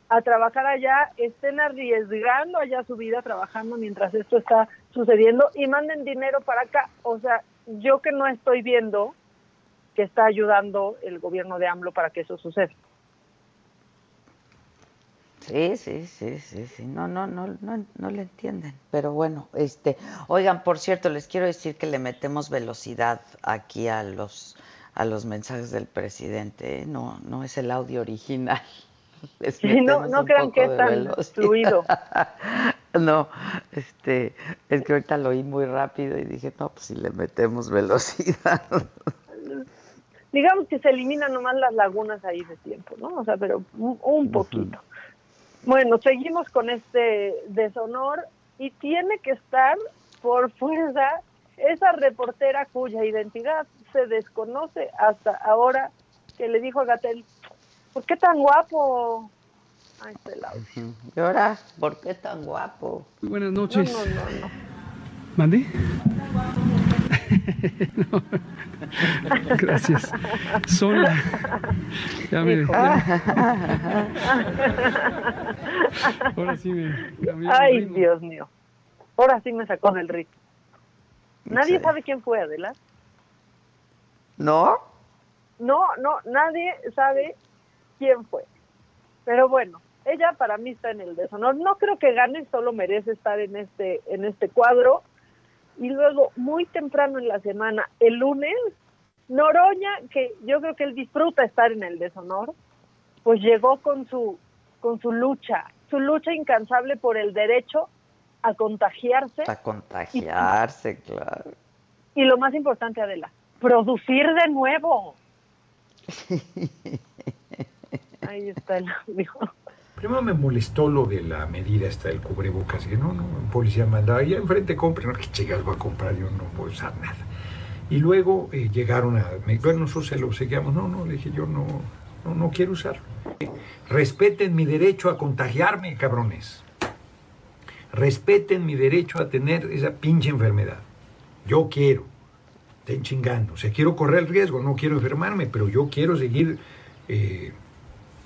a trabajar allá, estén arriesgando allá su vida trabajando mientras esto está sucediendo y manden dinero para acá. O sea, yo que no estoy viendo que está ayudando el gobierno de AMLO para que eso suceda. Sí, sí, sí, sí, sí. No, no, no, no, no le entienden. Pero bueno, este, oigan, por cierto, les quiero decir que le metemos velocidad aquí a los a los mensajes del presidente. ¿eh? No, no es el audio original. no, no crean que es tan fluido. no, este, es que ahorita lo oí muy rápido y dije, no, pues si le metemos velocidad. Digamos que se eliminan nomás las lagunas ahí de tiempo, ¿no? O sea, pero un, poquito. Bueno, seguimos con este deshonor y tiene que estar por fuerza esa reportera cuya identidad se desconoce hasta ahora que le dijo a Gatel, ¿por qué tan guapo? Ay, audio. ¿Y ahora? ¿Por qué tan guapo? Buenas noches. No, no, no. ¿Mandé? no. Gracias. Sola. Ya me. Ahora sí me cambió Ay, Dios mío. Ahora sí me sacó del ritmo. Nadie sabe quién fue, Adela. ¿No? No, no, nadie sabe quién fue. Pero bueno, ella para mí está en el deshonor. No creo que gane, solo merece estar en este en este cuadro. Y luego, muy temprano en la semana, el lunes, Noroña, que yo creo que él disfruta estar en el deshonor, pues llegó con su con su lucha, su lucha incansable por el derecho a contagiarse. A contagiarse, claro. Y lo más importante, Adela, producir de nuevo. Ahí está el audio. Primero me molestó lo de la medida esta del cubrebocas. Que no, no, un policía mandaba, allá enfrente compre. No, que chicas voy a comprar, yo no voy a usar nada. Y luego eh, llegaron a, bueno, nosotros se lo seguíamos. No, no, le dije, yo no, no, no quiero usarlo. Respeten mi derecho a contagiarme, cabrones. Respeten mi derecho a tener esa pinche enfermedad. Yo quiero. Estén chingando. O sea, quiero correr el riesgo, no quiero enfermarme, pero yo quiero seguir eh,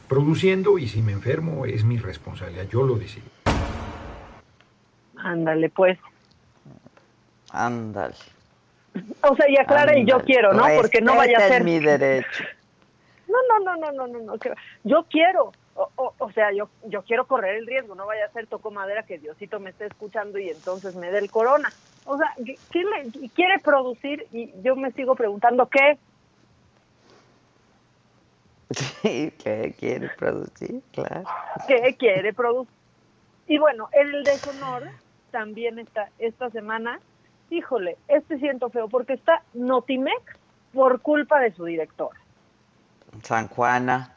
produciendo y si me enfermo es mi responsabilidad, yo lo decido. Ándale, pues. Ándale. O sea, y aclara y yo quiero, ¿no? Porque no vaya a ser mi derecho. No, no, no, no, no, no, no. Yo quiero, o, o, sea, yo, yo quiero correr el riesgo, no vaya a ser toco madera que Diosito me esté escuchando y entonces me dé el corona. O sea, ¿quién le quiere producir? Y yo me sigo preguntando, ¿qué? Sí, ¿qué quiere producir? Claro. ¿Qué quiere producir? Y bueno, el deshonor también está esta semana. Híjole, este siento feo porque está Notimex por culpa de su director. San Juana.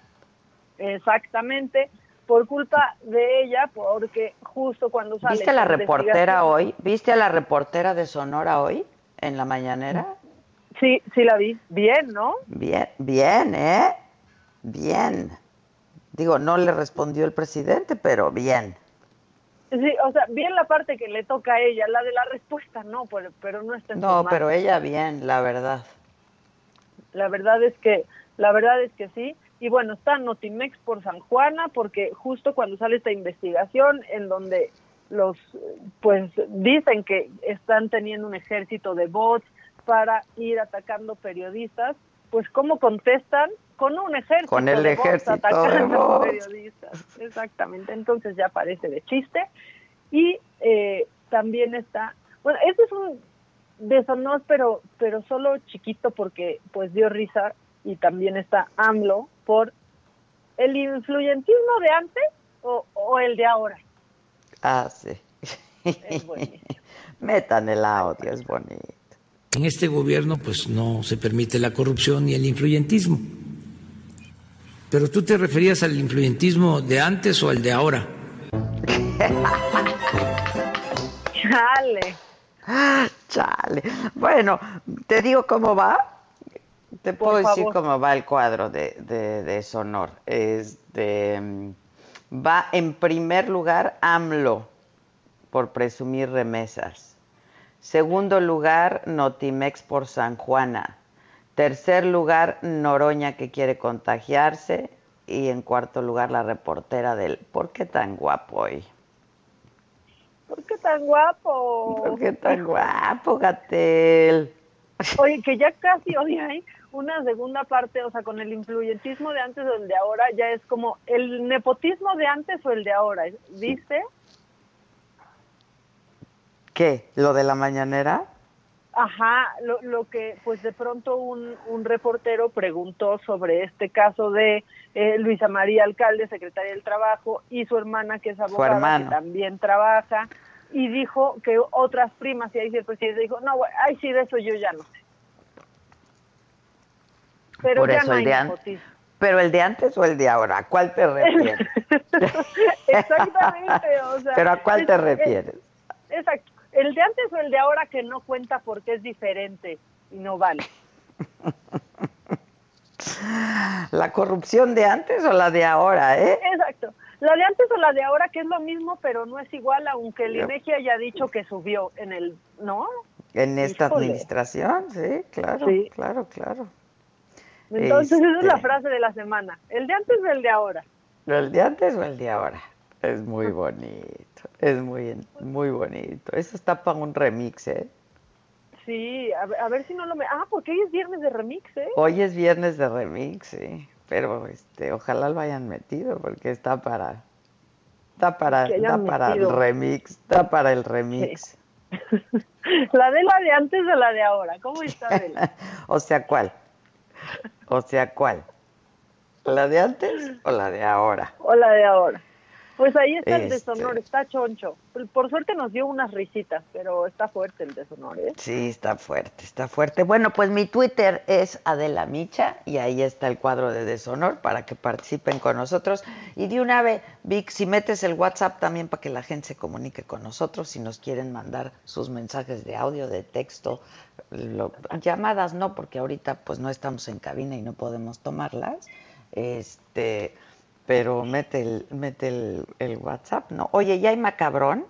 Exactamente, por culpa de ella, porque justo cuando sale... ¿Viste a la reportera hoy? ¿Viste a la reportera de Sonora hoy en la mañanera? Sí, sí la vi. Bien, ¿no? Bien, bien, ¿eh? Bien. Digo, no le respondió el presidente, pero bien. Sí, o sea, bien la parte que le toca a ella, la de la respuesta no, pero, pero no está en No, pero ella bien, la verdad. La verdad es que, la verdad es que sí. Y bueno, está Notimex por San Juana, porque justo cuando sale esta investigación en donde los, pues dicen que están teniendo un ejército de bots para ir atacando periodistas, pues cómo contestan con un ejército con el de ejército bots atacando de periodistas. Exactamente, entonces ya parece de chiste. Y eh, también está, bueno, este es un deshonor, pero, pero solo chiquito porque pues dio risa y también está AMLO por el influyentismo de antes o, o el de ahora. Ah, sí. Es. Metan el audio, es bonito. En este gobierno pues no se permite la corrupción ni el influyentismo. Pero tú te referías al influyentismo de antes o al de ahora. Chale. Chale. Bueno, te digo cómo va. Te Por puedo decir favor. cómo va el cuadro de, de, de Sonor. Este, mm, va en primer lugar AMLO por presumir remesas. Segundo lugar, Notimex por San Juana. Tercer lugar, Noroña que quiere contagiarse. Y en cuarto lugar, la reportera del ¿Por qué tan guapo hoy? ¿Por qué tan guapo? ¿Por qué tan guapo, Gatel? Oye, que ya casi hoy hay una segunda parte, o sea, con el influyentismo de antes o el de ahora, ya es como el nepotismo de antes o el de ahora, ¿viste? ¿Qué? ¿Lo de la mañanera? Ajá, lo, lo que pues de pronto un, un reportero preguntó sobre este caso de eh, Luisa María Alcalde, secretaria del Trabajo, y su hermana que es abogada, que también trabaja, y dijo que otras primas, y ahí el presidente dijo, no, ay, sí, de eso yo ya no sé. Pero ya no hay de ¿Pero el de antes o el de ahora? ¿A cuál te refieres? Exactamente, o sea. ¿Pero a cuál te refieres? exacto el de antes o el de ahora que no cuenta porque es diferente y no vale. ¿La corrupción de antes o la de ahora, eh? Exacto. La de antes o la de ahora que es lo mismo, pero no es igual, aunque el INEGI haya dicho que subió en el, ¿no? En esta administración, sí, claro, claro, claro. Entonces esa es la este frase de la semana. ¿El de antes o el de ahora? ¿El de antes o el de ahora? Es muy bonito, es muy, muy bonito. Eso está para un remix, ¿eh? Sí, a, ver si no lo me... Ah, porque hoy es viernes de remix, ¿eh? Hoy es viernes de remix, sí. Pero este, ojalá lo hayan metido porque está para... Está para, está para el remix, está para el remix. ¿La de la de antes o la de ahora? ¿Cómo está, o sea, ¿cuál? O sea, ¿cuál? ¿La de antes o la de ahora? O la de ahora. Pues ahí está el deshonor, este. está choncho. Por suerte nos dio unas risitas, pero está fuerte el deshonor, ¿eh? Sí, está fuerte, está fuerte. Bueno, pues mi Twitter es Adela Micha y ahí está el cuadro de deshonor para que participen con nosotros. Y de una vez, Vic, si metes el WhatsApp también para que la gente se comunique con nosotros, si nos quieren mandar sus mensajes de audio, de texto, llamadas no, porque ahorita pues no estamos en cabina y no podemos tomarlas. Este pero mete el, mete el, WhatsApp, ¿no? Oye, ¿ya hay macabrón?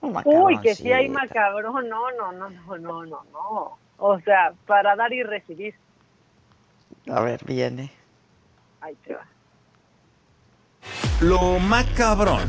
Uy, que sí hay macabrón, no, no, no, no, no, no, no. O sea, para dar y recibir. A ver, viene. Ahí te va. Lo macabrón.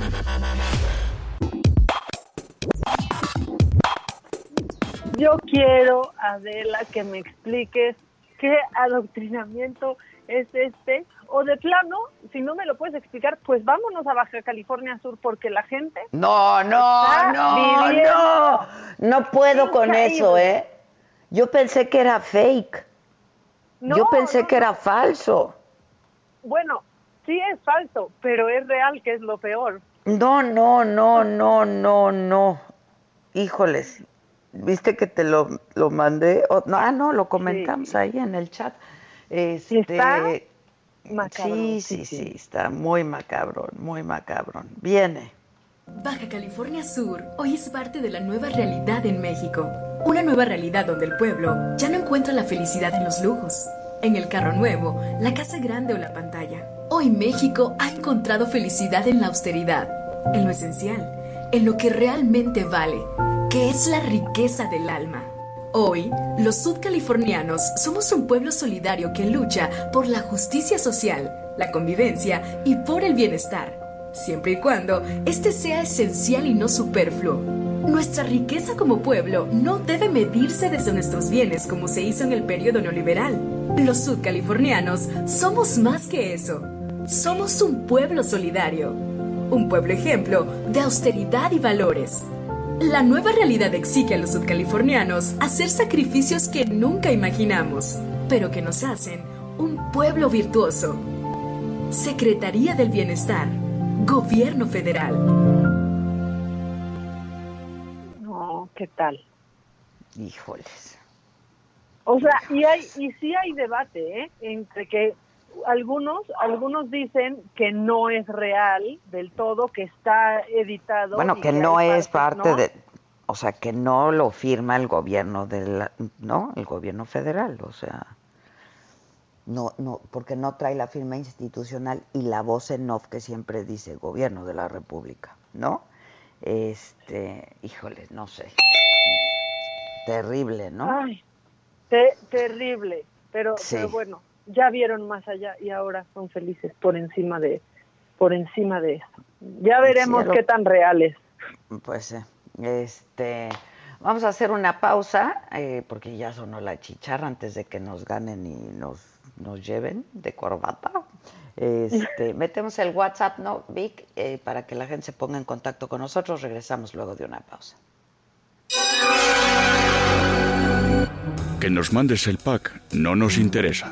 Yo quiero, Adela, que me expliques qué adoctrinamiento es este o de plano, si no me lo puedes explicar, pues vámonos a Baja California Sur porque la gente... No, no, no, no, no puedo con eso, ¿eh? Yo pensé que era fake. Yo pensé que era falso. Bueno, sí es falso, pero es real, que es lo peor. No, no, no, no, no, no. Híjoles, ¿viste que te lo, lo mandé? no, ah, no, lo comentamos ahí en el chat. Este, Sí, sí, sí, está muy macabrón, muy macabrón. Viene. Baja California Sur hoy es parte de la nueva realidad en México. Una nueva realidad donde el pueblo ya no encuentra la felicidad en los lujos, en el carro nuevo, la casa grande o la pantalla. Hoy México ha encontrado felicidad en la austeridad, en lo esencial, en lo que realmente vale, que es la riqueza del alma. Hoy, los sudcalifornianos somos un pueblo solidario que lucha por la justicia social, la convivencia y por el bienestar, siempre y cuando este sea esencial y no superfluo. Nuestra riqueza como pueblo no debe medirse desde nuestros bienes como se hizo en el periodo neoliberal. Los sudcalifornianos somos más que eso. Somos un pueblo solidario, un pueblo ejemplo de austeridad y valores la nueva realidad exige a los sudcalifornianos hacer sacrificios que nunca imaginamos, pero que nos hacen un pueblo virtuoso. Secretaría del Bienestar, Gobierno Federal. No, ¿qué tal? Híjoles. O sea, y hay y sí hay debate, ¿eh? Entre que algunos, algunos dicen que no es real del todo, que está editado. Bueno, que, no es parte de, o sea, que no lo firma el gobierno del, no, el gobierno federal, o sea, no, no, porque no trae la firma institucional y la voz en off que siempre dice gobierno de la República, ¿no? Este, híjole, no sé. terrible, ¿no? Ay, terrible, pero, pero bueno, ya vieron más allá y ahora son felices por encima de por encima de eso. Ya veremos qué tan reales. Pues sí. Este, vamos a hacer una pausa eh, porque ya sonó la chicharra antes de que nos ganen y nos, nos lleven de corbata. Este, metemos el WhatsApp, ¿no, Vic? Eh, para que la gente se ponga en contacto con nosotros. Regresamos luego de una pausa. Que nos mandes el pack no nos interesa.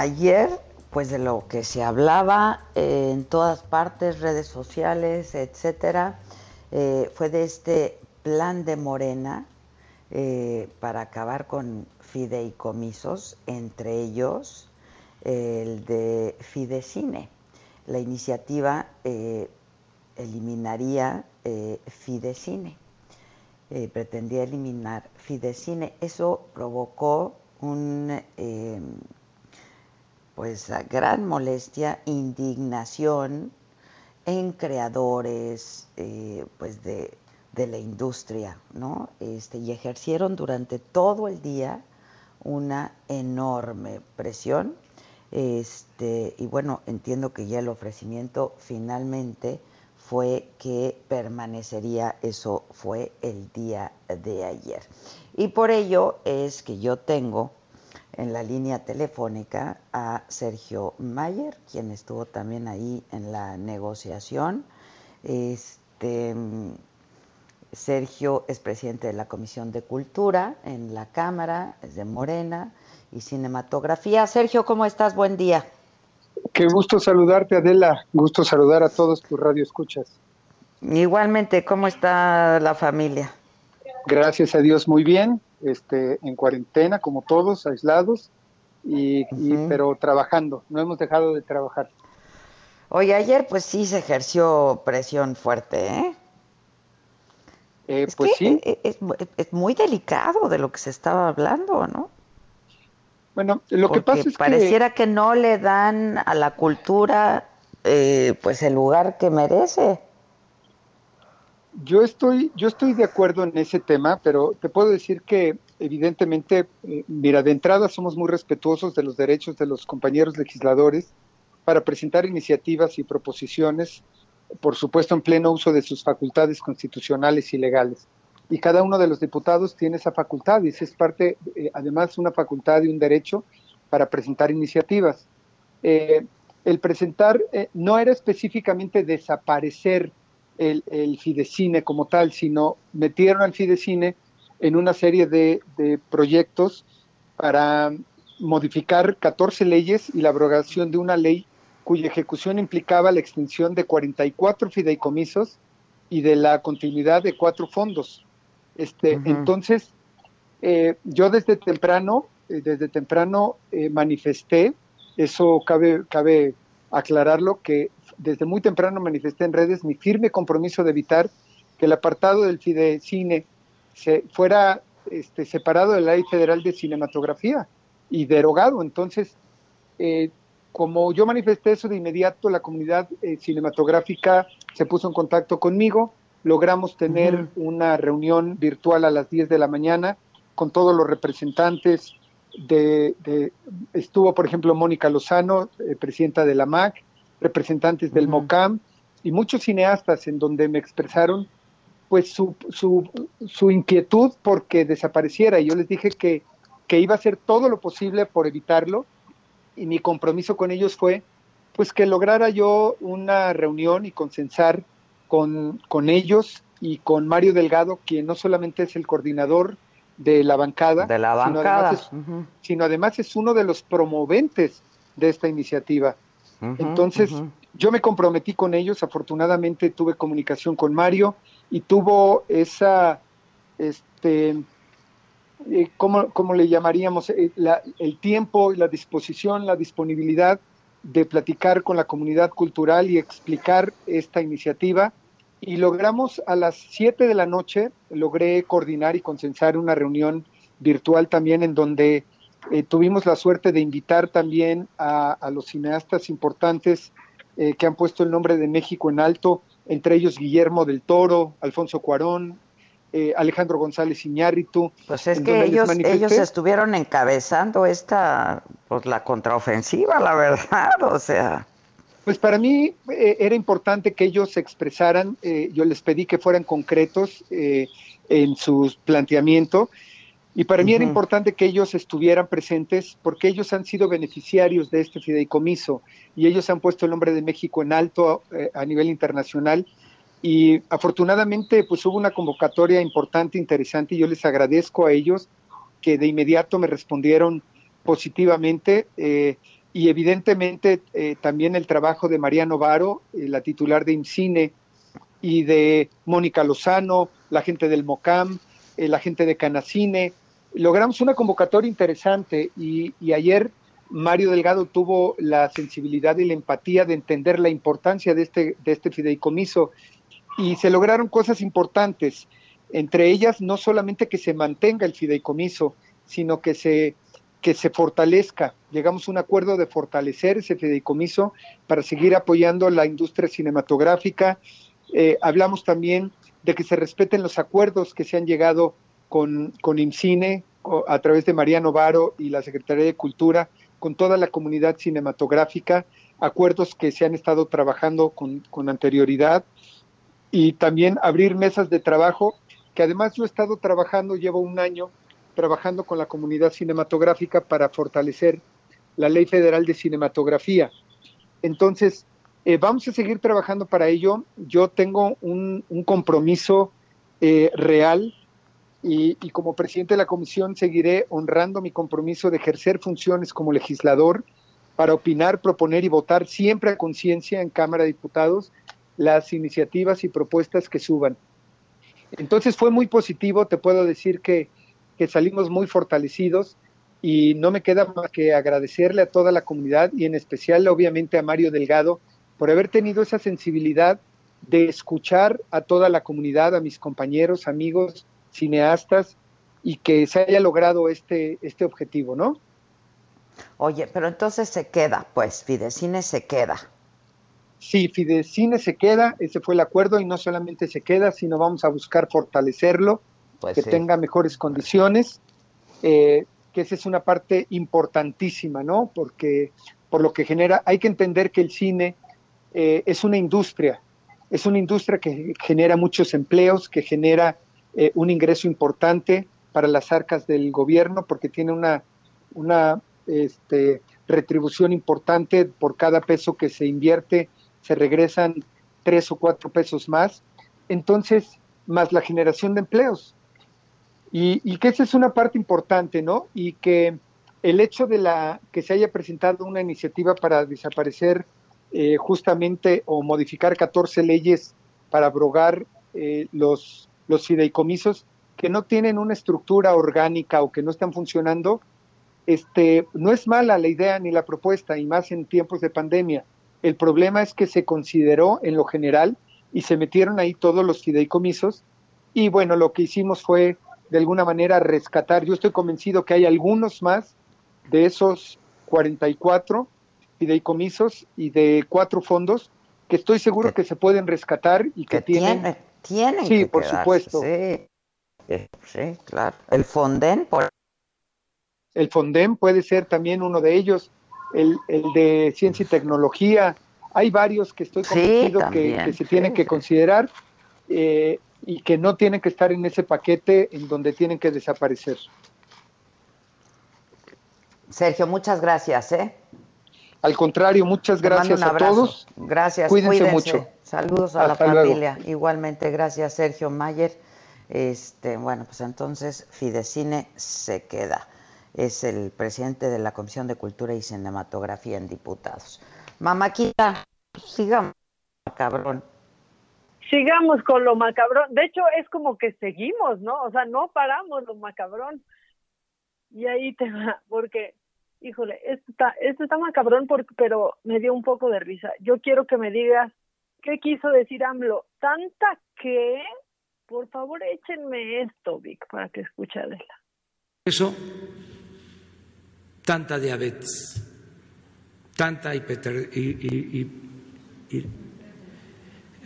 Ayer, pues de lo que se hablaba eh, en todas partes, redes sociales, etcétera, eh, fue de este plan de Morena eh, para acabar con fideicomisos, entre ellos el de Fidecine. La iniciativa eliminaría Fidecine. Pretendía eliminar Fidecine. Eso provocó un, pues, gran molestia, indignación en creadores eh, pues de, la industria, ¿no? Este, y ejercieron durante todo el día una enorme presión. Este, y bueno, entiendo que ya el ofrecimiento finalmente fue que permanecería, eso fue el día de ayer. Y por ello es que yo tengo en la línea telefónica a Sergio Mayer, quien estuvo también ahí en la negociación. Este, Sergio es presidente de la Comisión de Cultura en la Cámara, es de Morena y Cinematografía. Sergio, ¿cómo estás? Buen día. Qué gusto saludarte, Adela. Gusto saludar a todos tus radioescuchas. Igualmente, ¿cómo está la familia? Gracias a Dios, muy bien. Este, en cuarentena, como todos, aislados, y, pero trabajando. No hemos dejado de trabajar. Oye, ayer pues sí se ejerció presión fuerte, ¿eh? eh pues sí. Es, es, muy delicado de lo que se estaba hablando, ¿no? Bueno, lo que pasa es pareciera que... no le dan a la cultura eh, pues el lugar que merece. Yo estoy, yo estoy de acuerdo en ese tema, pero te puedo decir que evidentemente, eh, mira, de entrada somos muy respetuosos de los derechos de los compañeros legisladores para presentar iniciativas y proposiciones, por supuesto en pleno uso de sus facultades constitucionales y legales y cada uno de los diputados tiene esa facultad y es parte, eh, además, una facultad y un derecho para presentar iniciativas. Eh, el presentar eh, no era específicamente desaparecer el, Fidecine como tal, sino metieron al Fidecine en una serie de, de proyectos para modificar 14 leyes y la abrogación de una ley cuya ejecución implicaba la extinción de 44 fideicomisos y de la continuidad de cuatro fondos. Este, Entonces, eh, yo desde temprano, eh, desde temprano eh, manifesté, eso cabe, cabe aclararlo, que desde muy temprano manifesté en redes mi firme compromiso de evitar que el apartado del Fidecine se fuera este, separado de la Ley Federal de Cinematografía. y derogado. Entonces, eh, como yo manifesté eso de inmediato, la comunidad eh, cinematográfica se puso en contacto conmigo, logramos tener una reunión virtual a las 10 de la mañana con todos los representantes de, estuvo por ejemplo Mónica Lozano, eh, presidenta de la MAC, representantes del MOCAM y muchos cineastas en donde me expresaron pues su, su, su inquietud porque desapareciera. Y yo les dije que, que iba a hacer todo lo posible por evitarlo y mi compromiso con ellos fue pues que lograra yo una reunión y consensar con, con ellos y con Mario Delgado, quien no solamente es el coordinador de la bancada, de la sino, además es, sino además es uno de los promoventes de esta iniciativa. Entonces, yo me comprometí con ellos, afortunadamente tuve comunicación con Mario y tuvo esa, este, eh, ¿cómo, le llamaríamos? Eh, el tiempo, la disposición, la disponibilidad de platicar con la comunidad cultural y explicar esta iniciativa. Y logramos a las 7 de la noche, logré coordinar y consensar una reunión virtual también en donde eh, tuvimos la suerte de invitar también a, los cineastas importantes que han puesto el nombre de México en alto, entre ellos Guillermo del Toro, Alfonso Cuarón, eh, Alejandro González Iñárritu. Pues es que ellos, ellos estuvieron encabezando esta, pues la contraofensiva, la verdad, o sea. Pues para mí eh, era importante que ellos se expresaran, eh, yo les pedí que fueran concretos en su planteamiento, y para mí era importante que ellos estuvieran presentes porque ellos han sido beneficiarios de este fideicomiso y ellos han puesto el nombre de México en alto a nivel internacional y afortunadamente pues hubo una convocatoria importante, interesante y yo les agradezco a ellos que de inmediato me respondieron positivamente eh, y evidentemente eh, también el trabajo de Mariano Varo, eh, la titular de IMCINE y de Mónica Lozano, la gente del MOCAM, la gente de Canacine. Logramos una convocatoria interesante y, ayer Mario Delgado tuvo la sensibilidad y la empatía de entender la importancia de este, de este fideicomiso y se lograron cosas importantes, entre ellas no solamente que se mantenga el fideicomiso, sino que se, que se fortalezca. Llegamos a un acuerdo de fortalecer ese fideicomiso para seguir apoyando la industria cinematográfica. Eh, hablamos también de que se respeten los acuerdos que se han llegado con, con IMCINE a través de Mariano Varo y la Secretaría de Cultura, con toda la comunidad cinematográfica, acuerdos que se han estado trabajando con, con anterioridad y también abrir mesas de trabajo, que además yo he estado trabajando, llevo un año trabajando con la comunidad cinematográfica para fortalecer la ley federal de cinematografía. Entonces, eh, vamos a seguir trabajando para ello. Yo tengo un, compromiso eh, real y, como presidente de la comisión seguiré honrando mi compromiso de ejercer funciones como legislador para opinar, proponer y votar siempre a conciencia en Cámara de Diputados las iniciativas y propuestas que suban. Entonces fue muy positivo, te puedo decir que, que salimos muy fortalecidos y no me queda más que agradecerle a toda la comunidad y en especial obviamente a Mario Delgado por haber tenido esa sensibilidad de escuchar a toda la comunidad, a mis compañeros, amigos, cineastas y que se haya logrado este, este objetivo, ¿no? Oye, pero entonces se queda, pues, Fidecine se queda. Sí, Fidecine se queda, ese fue el acuerdo y no solamente se queda, sino vamos a buscar fortalecerlo, pues que tenga mejores condiciones, eh, que esa es una parte importantísima, ¿no? Porque por lo que genera, hay que entender que el cine eh, es una industria, es una industria que genera muchos empleos, que genera eh, un ingreso importante para las arcas del gobierno, porque tiene una, una este, retribución importante por cada peso que se invierte se regresan tres o cuatro pesos más, entonces, más la generación de empleos. Y, que esa es una parte importante, ¿no? Y que el hecho de la que se haya presentado una iniciativa para desaparecer eh, justamente o modificar 14 leyes para abrogar eh, los, los fideicomisos que no tienen una estructura orgánica o que no están funcionando, este, no es mala la idea ni la propuesta, y más en tiempos de pandemia. El problema es que se consideró en lo general y se metieron ahí todos los fideicomisos y bueno, lo que hicimos fue de alguna manera rescatar. Yo estoy convencido que hay algunos más de esos 44 fideicomisos y de cuatro fondos que estoy seguro que, se pueden rescatar y que, tienen... tienen sí, que por quedarse, supuesto. Sí. Eh, sí, claro. El Fonden, por El Fonden puede ser también uno de ellos, el, el de ciencia y tecnología. Hay varios que estoy convencido que, también, que se tienen que considerar eh, y que no tienen que estar en ese paquete en donde tienen que desaparecer. Sergio, muchas gracias, ¿eh? Al contrario, muchas gracias a todos. Gracias, Cuídense mucho. Saludos a Hasta la luego. familia. Igualmente, gracias, Sergio Mayer. Este, bueno, pues entonces Fidecine se queda. Es el presidente de la Comisión de Cultura y Cinematografía en Diputados. Mamáquita, sigamos, cabrón. Sigamos con lo macabrón. De hecho, es como que seguimos, ¿no? O sea, no paramos lo macabrón. Y ahí te va, porque, híjole, esto está, esto está macabrón, por- pero me dio un poco de risa. Yo quiero que me digas qué quiso decir AMLO. ¿Tanta que? Por favor, échenme esto, Vic, para que escuche Adela. Eso, tanta diabetes, tanta hiperter- y, y- y- y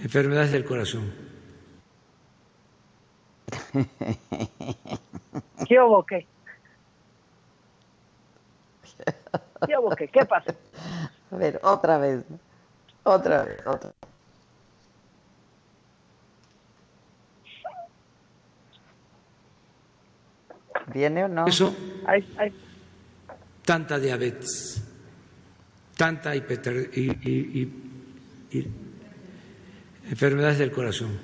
enfermedades del corazón. ¿Qué hubo qué? ¿Qué hubo qué? ¿Qué pasa? A ver, otra vez. Otra vez, otra vez. ¿Viene o no? Eso, Ay, ay. tanta diabetes, tanta hiperter- y, y- y- y enfermedades del corazón.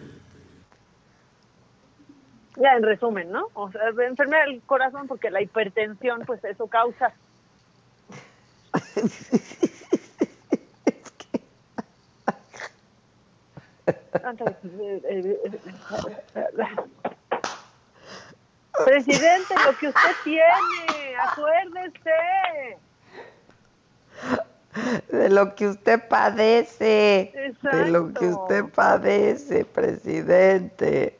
Ya en resumen, ¿no? O sea, enfermedad del corazón porque la hipertensión, pues eso causa. Presidente, lo que usted tiene, acuérdese. De lo que usted padece. De lo que usted padece, presidente.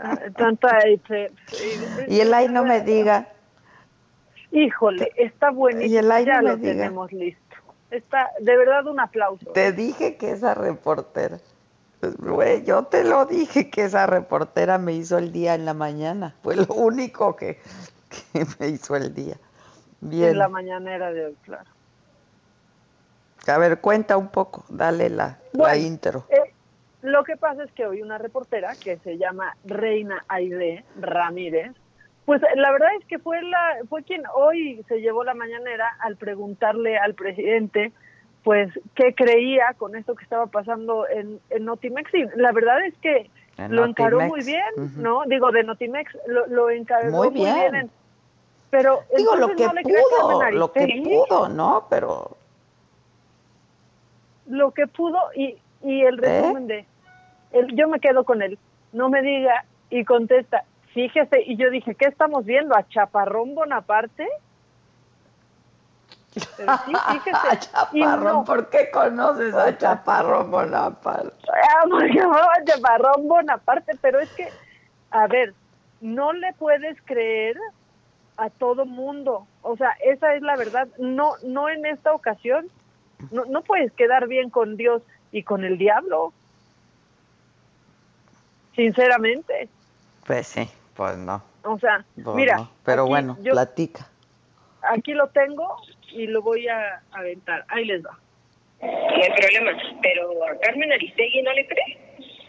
Ah, Tanta Y el ay no me diga. Híjole, está buenísimo. Y el ay ya lo diga. tenemos listo. Está, de verdad, un aplauso. Te dije que esa reportera. Güey, yo te lo dije que esa reportera me hizo el día en la mañana. Fue lo único que, que me hizo el día. Bien. En la mañanera de hoy, claro. A ver, cuenta un poco, dale la, la intro. eh, lo que pasa es que hoy una reportera que se llama Reina Aide Ramírez, pues la verdad es que fue la fue quien hoy se llevó la mañanera al preguntarle al presidente pues qué creía con esto que estaba pasando en, en Notimex y la verdad es que En lo encaró muy bien. ¿no? Digo, de Notimex lo, lo encaró Muy muy bien. bien. en- pero Digo, lo entonces que no pudo, lo que pudo, ¿no? Pero lo que pudo y, y el ¿Eh? resumen de el, yo me quedo con él no me diga y contesta fíjese y yo dije ¿qué estamos viendo? ¿a Chaparrón Bonaparte? Pero sí, fíjese y Chaparrón, no. ¿por qué conoces a Chaparrón Bonaparte? Ah, porque llamaba Chaparrón Bonaparte pero es que a ver no le puedes creer a todo mundo o sea esa es la verdad no no en esta ocasión no, no puedes quedar bien con Dios y con el diablo sinceramente Pues sí, pues no. o sea pues mira no. Pero aquí bueno, yo- platica. aquí lo tengo y lo voy a aventar ahí les va No hay problema, pero a Carmen Aristegui no le cree.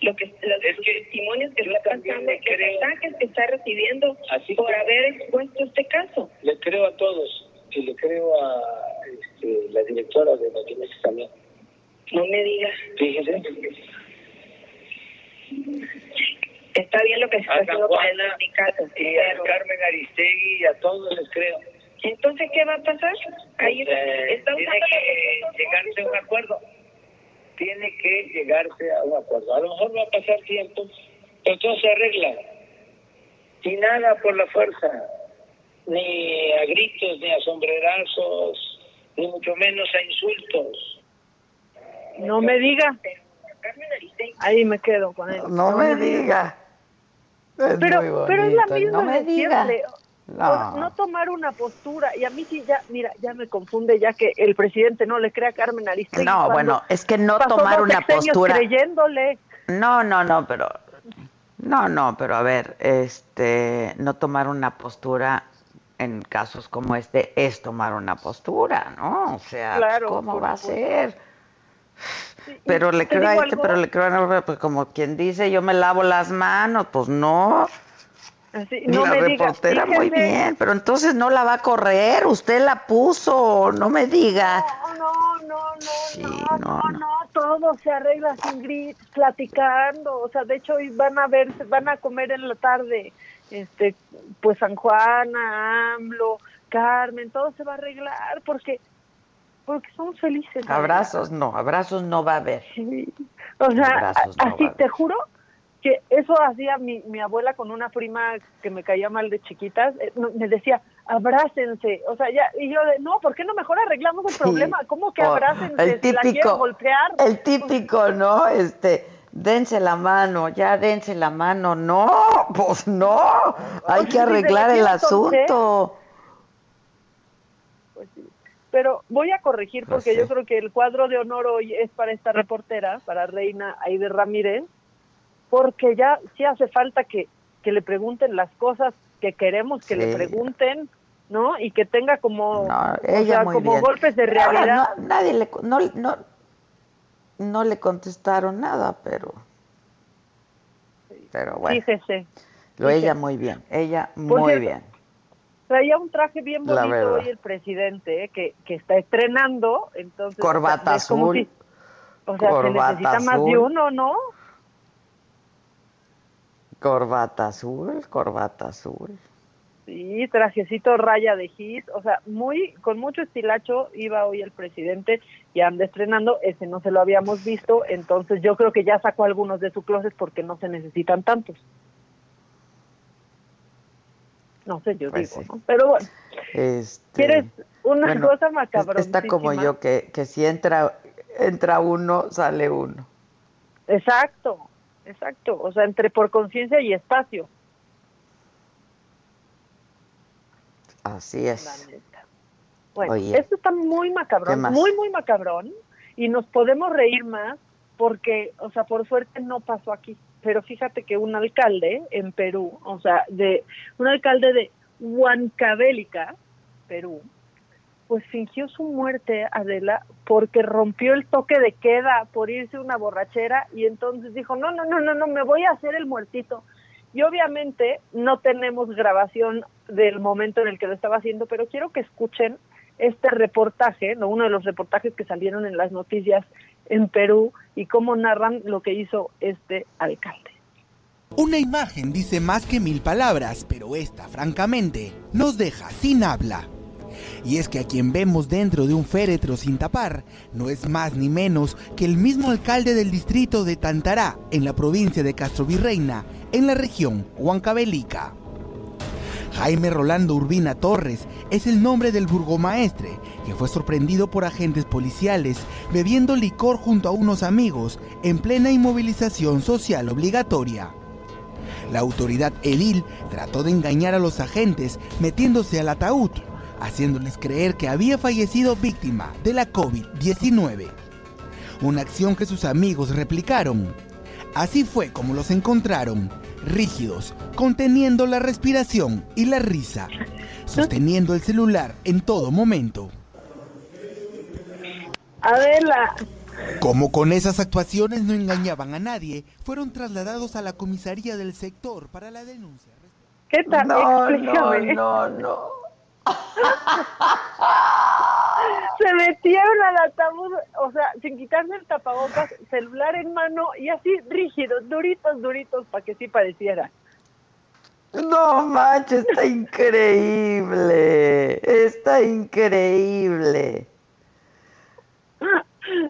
Lo que, los testimonios que está pasando, los ataques que está recibiendo por haber expuesto este caso. Le creo a todos y le creo a este, la directora de Notimex también. No me digas. Fíjese. Está bien lo que se está haciendo con el sindicato. y a Carmen Aristegui y a todos les creo. Entonces, ¿qué va a pasar? Ahí Eh, está tiene que llegarse a un acuerdo. Tiene que llegarse a un acuerdo. A lo mejor va a pasar tiempo, pero todo se arregla. Y nada por la fuerza, ni a gritos, ni a sombrerazos, ni mucho menos a insultos. no me diga ahí me quedo con él No me diga. Es pero pero es la misma no de siempre. no. no tomar una postura y a mí sí ya mira ya me confunde ya que el presidente no le crea a Carmen Aristegui no bueno es que no tomar una postura creyéndole. No no no pero no no pero a ver este no tomar una postura en casos como este es tomar una postura no o sea cómo va a ser pero le creo a este, pero le creo a pues como quien dice, yo me lavo las manos, pues no. no la reportera muy bien, pero entonces no la va a correr, usted la puso, no me diga. No, no, no, no, no, no, todo se arregla sin gritos, platicando, o sea, de hecho hoy van a ver, van a comer en la tarde, este, pues San Juan, AMLO, Carmen, todo se va a arreglar, porque porque somos felices. Abrazos no, abrazos no va a haber. O sea, así te juro que eso hacía mi, mi abuela con una prima que me caía mal de chiquitas, eh, me decía, abrácense, o sea, ya, y yo, de, no, ¿por qué no mejor arreglamos el problema? ¿Cómo que abrácense? El típico, golpear? El típico, ¿no? Este, dense la mano, ya dense la mano, no, pues no, hay que arreglar el asunto. Pero voy a corregir porque yo creo que el cuadro de honor hoy es para esta reportera, para Reina Aide Ramírez, porque ya sí hace falta que, que le pregunten las cosas que queremos que le pregunten, ¿no? Y que tenga como, como golpes de realidad. no, nadie le, no, no, no le contestaron nada, pero, pero bueno. Fíjese. Lo ella muy bien, ella muy bien. Traía un traje bien bonito hoy el presidente, ¿eh? que, que está estrenando, entonces... Corbata azul. o sea, se necesita más de uno, ¿no? Corbata azul, corbata azul. Sí, trajecito raya de hit, o sea, muy con mucho estilacho iba hoy el presidente y anda estrenando, ese no se lo habíamos visto, entonces yo creo que ya sacó algunos de su closet porque no se necesitan tantos no sé, yo pues digo, ¿no? Pero bueno, este, ¿quieres una cosa macabrón? Está como yo, que, que si entra, entra uno, sale uno. Exacto, exacto, o sea, entre por conciencia y espacio. Así es. Bueno, esto está muy macabrón, muy, muy macabrón, y nos podemos reír más porque, o sea, por suerte no pasó aquí pero fíjate que un alcalde en Perú, o sea, de un alcalde de Huancavelica, Perú, pues fingió su muerte, Adela, porque rompió el toque de queda por irse una borrachera y entonces dijo, no, no, no, no, no, me voy a hacer el muertito. Y obviamente no tenemos grabación del momento en el que lo estaba haciendo, pero quiero que escuchen este reportaje, ¿no? uno de los reportajes que salieron en las noticias en Perú y cómo narran lo que hizo este alcalde. Una imagen dice más que mil palabras, pero esta, francamente, nos deja sin habla. Y es que a quien vemos dentro de un féretro sin tapar no es más ni menos que el mismo alcalde del distrito de Tantará, en la provincia de Castrovirreina, en la región Huancavelica. Jaime Rolando Urbina Torres es el nombre del burgomaestre que fue sorprendido por agentes policiales bebiendo licor junto a unos amigos en plena inmovilización social obligatoria. La autoridad edil trató de engañar a los agentes metiéndose al ataúd, haciéndoles creer que había fallecido víctima de la COVID-19. Una acción que sus amigos replicaron. Así fue como los encontraron, rígidos, conteniendo la respiración y la risa, sosteniendo el celular en todo momento. Adela. Como con esas actuaciones no engañaban a nadie, fueron trasladados a la comisaría del sector para la denuncia. ¿Qué tal? No, no, no, no. Se metieron al ataúd, o sea, sin quitarse el tapabocas, celular en mano y así rígidos, duritos, duritos, para que sí pareciera. No manches, está increíble. Está increíble.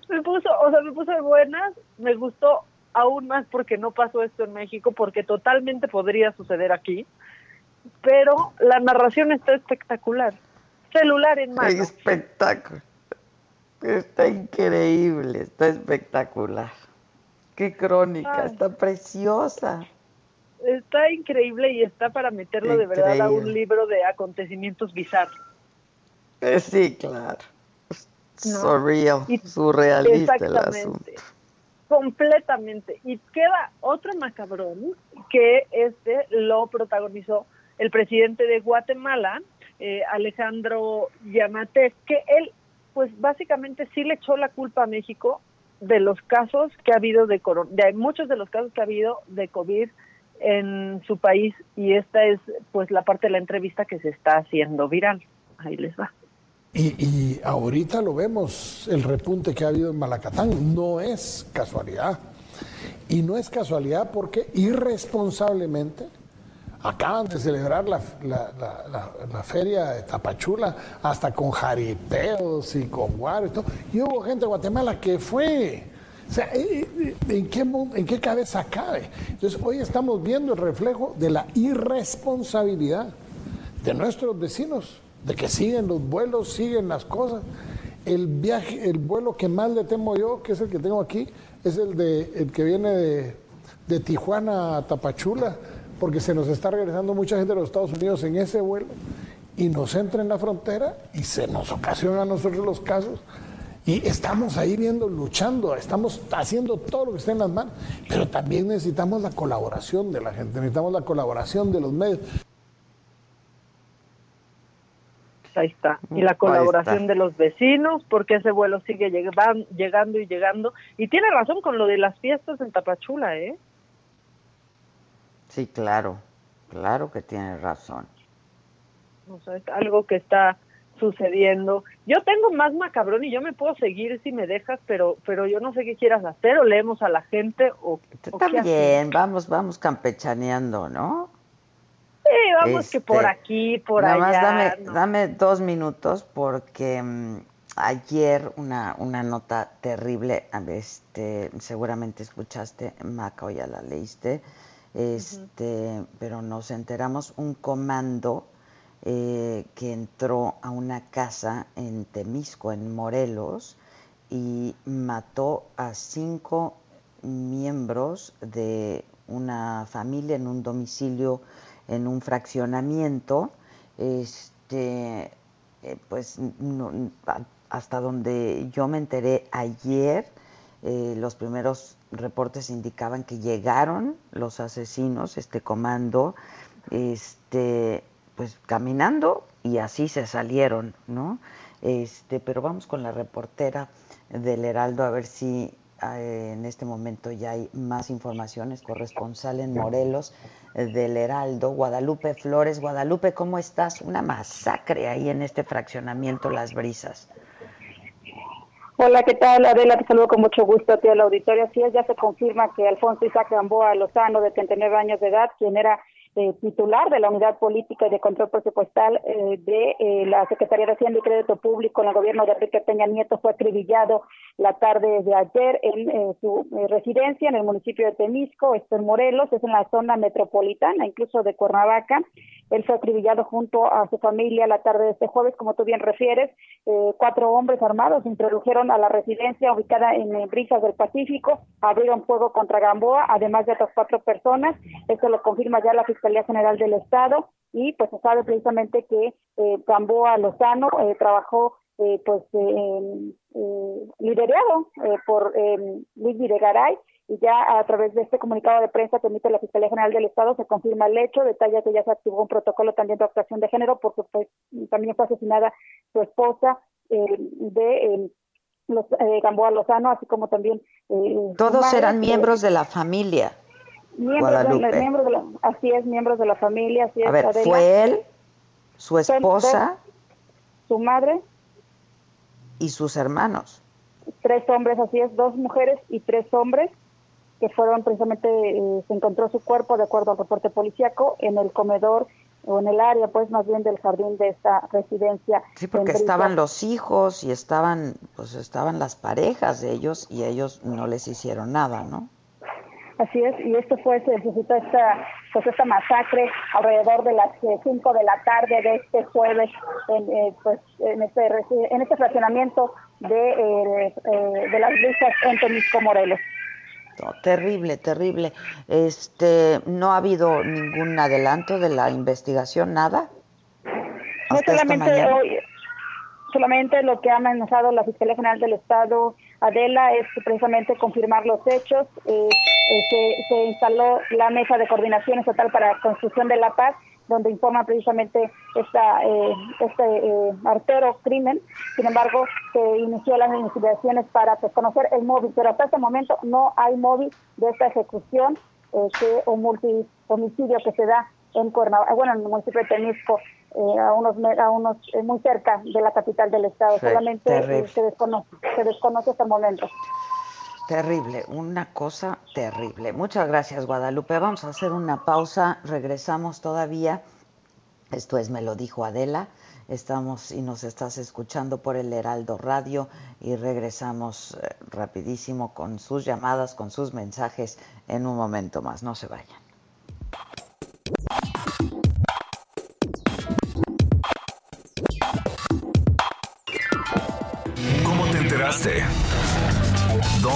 me puso, o sea, me puso de buenas, me gustó aún más porque no pasó esto en México, porque totalmente podría suceder aquí, pero la narración está espectacular. Celular en mano. Espectáculo. Está increíble, está espectacular. Qué crónica, está preciosa. está increíble y está para meterlo de verdad a un libro de acontecimientos bizarros. Eh, sí, claro. Surreal, surrealista el asunto. Completamente. Y queda otro macabrón que este lo protagonizó el presidente de Guatemala, eh, Alejandro Yamate, que él, pues básicamente sí le echó la culpa a México de los casos que ha habido de, de muchos de los casos que ha habido de COVID en su país y esta es pues la parte de la entrevista que se está haciendo viral. Ahí les va. Y, ahorita lo vemos, el repunte que ha habido en Malacatán no es casualidad. Y no es casualidad porque irresponsablemente acaban de celebrar la, la, feria de Tapachula, hasta con jaripeos y con guaro y todo. Y hubo gente de Guatemala que fue. O sea, eh, eh, ¿en qué, ¿en qué cabeza cabe? Entonces, hoy estamos viendo el reflejo de la irresponsabilidad de nuestros vecinos de que siguen los vuelos, siguen las cosas. El viaje, el vuelo que más le temo yo, que es el que tengo aquí, es el de el que viene de, de Tijuana a Tapachula, porque se nos está regresando mucha gente de los Estados Unidos en ese vuelo y nos entra en la frontera y se nos ocasiona a nosotros los casos. Y estamos ahí viendo, luchando, estamos haciendo todo lo que está en las manos, pero también necesitamos la colaboración de la gente, necesitamos la colaboración de los medios ahí está. Y la colaboración de los vecinos, porque ese vuelo sigue llegando y llegando. Y tiene razón con lo de las fiestas en Tapachula, ¿eh? Sí, claro, claro que tiene razón. O sea, es algo que está sucediendo. Yo tengo más macabrón y yo me puedo seguir si me dejas, pero pero yo no sé qué quieras hacer o leemos a la gente o, también, vamos vamos campechaneando, ¿no? Sí, vamos que por este, aquí, por allá. Más dame, dame dos minutos porque mm, ayer una, una nota terrible, este, seguramente escuchaste, Maca, o ya la leíste, este, pero nos enteramos un comando eh, que entró a una casa en Temisco, en Morelos, y mató a cinco miembros de una familia en un domicilio en un fraccionamiento, este, eh, pues hasta donde yo me enteré ayer, eh, los primeros reportes indicaban que llegaron los asesinos, este comando, este, pues caminando y así se salieron, ¿no? Este, pero vamos con la reportera del Heraldo a ver si eh, en este momento ya hay más informaciones, corresponsal en Morelos eh, del Heraldo, Guadalupe Flores. Guadalupe, ¿cómo estás? Una masacre ahí en este fraccionamiento Las Brisas. Hola, ¿qué tal? Adela, te saludo con mucho gusto a ti al auditorio. Así es, ya se confirma que Alfonso Isaac Gamboa Lozano, de 39 años de edad, quien era eh, titular de la Unidad Política y de Control Presupuestal eh, de eh, la Secretaría de Hacienda y Crédito Público en el gobierno de Enrique Peña Nieto fue acribillado la tarde de ayer en su residencia en el municipio de Temisco, esto en Morelos, es en la zona metropolitana, incluso de Cuernavaca. Él fue acribillado junto a su familia la tarde de este jueves, como tú bien refieres. cuatro hombres armados introdujeron a la residencia ubicada en Brisas del Pacífico, abrieron fuego contra Gamboa, además de otras cuatro personas. Esto lo confirma ya la Fiscalía General del Estado y pues se sabe precisamente que eh, Gamboa Lozano eh, trabajó eh, pues eh, liderado por Luis Videgaray y ya a través de este comunicado de prensa que emite la Fiscalía General del Estado se confirma el hecho, detalla que ya se activó un protocolo también de actuación de género porque pues también fue asesinada su esposa de los, Gamboa Lozano, así como también... Todos eran miembros de la familia. Miembros de, la, así es, miembros de la familia, así A ver, ¿fue él, su esposa? su madre. Y sus hermanos. Tres hombres, así es, dos mujeres y tres hombres que fueron precisamente, eh, se encontró su cuerpo, de acuerdo al reporte policíaco, en el comedor o en el área, pues más bien del jardín de esta residencia. Sí, porque estaban los hijos y estaban, pues estaban las parejas de ellos y ellos no les hicieron nada, ¿no? Así es, y esto fue, se suscitó esta, pues esta masacre alrededor de las 5 eh, de la tarde de este jueves en, eh, pues, en, este, en este fraccionamiento de, eh, de las brisas en Temisco, Morelos. terrible, terrible. Este, ¿no ha habido ningún adelanto de la investigación, nada? No solamente hoy, solamente lo que ha amenazado la Fiscalía General del Estado, Adela, es precisamente confirmar los hechos. Eh, eh, se, instaló la mesa de coordinación estatal para construcción de la paz donde informa precisamente esta, eh, este eh, artero crimen. Sin embargo, se inició las investigaciones para conocer el móvil, pero hasta este momento no hay móvil de esta ejecución eh, que, o multi homicidio que se da en Cuernavaca, bueno, en el municipio de Temisco, eh, a unos, a unos muy cerca de la capital del estado. Solamente se desconoce, se desconoce hasta el momento. Terrible, una cosa terrible. Muchas gracias, Guadalupe. Vamos a hacer una pausa, regresamos todavía. Esto es Me lo dijo Adela. Estamos y nos estás escuchando por el Heraldo Radio y regresamos eh, rapidísimo con sus llamadas, con sus mensajes en un momento más. No se vayan.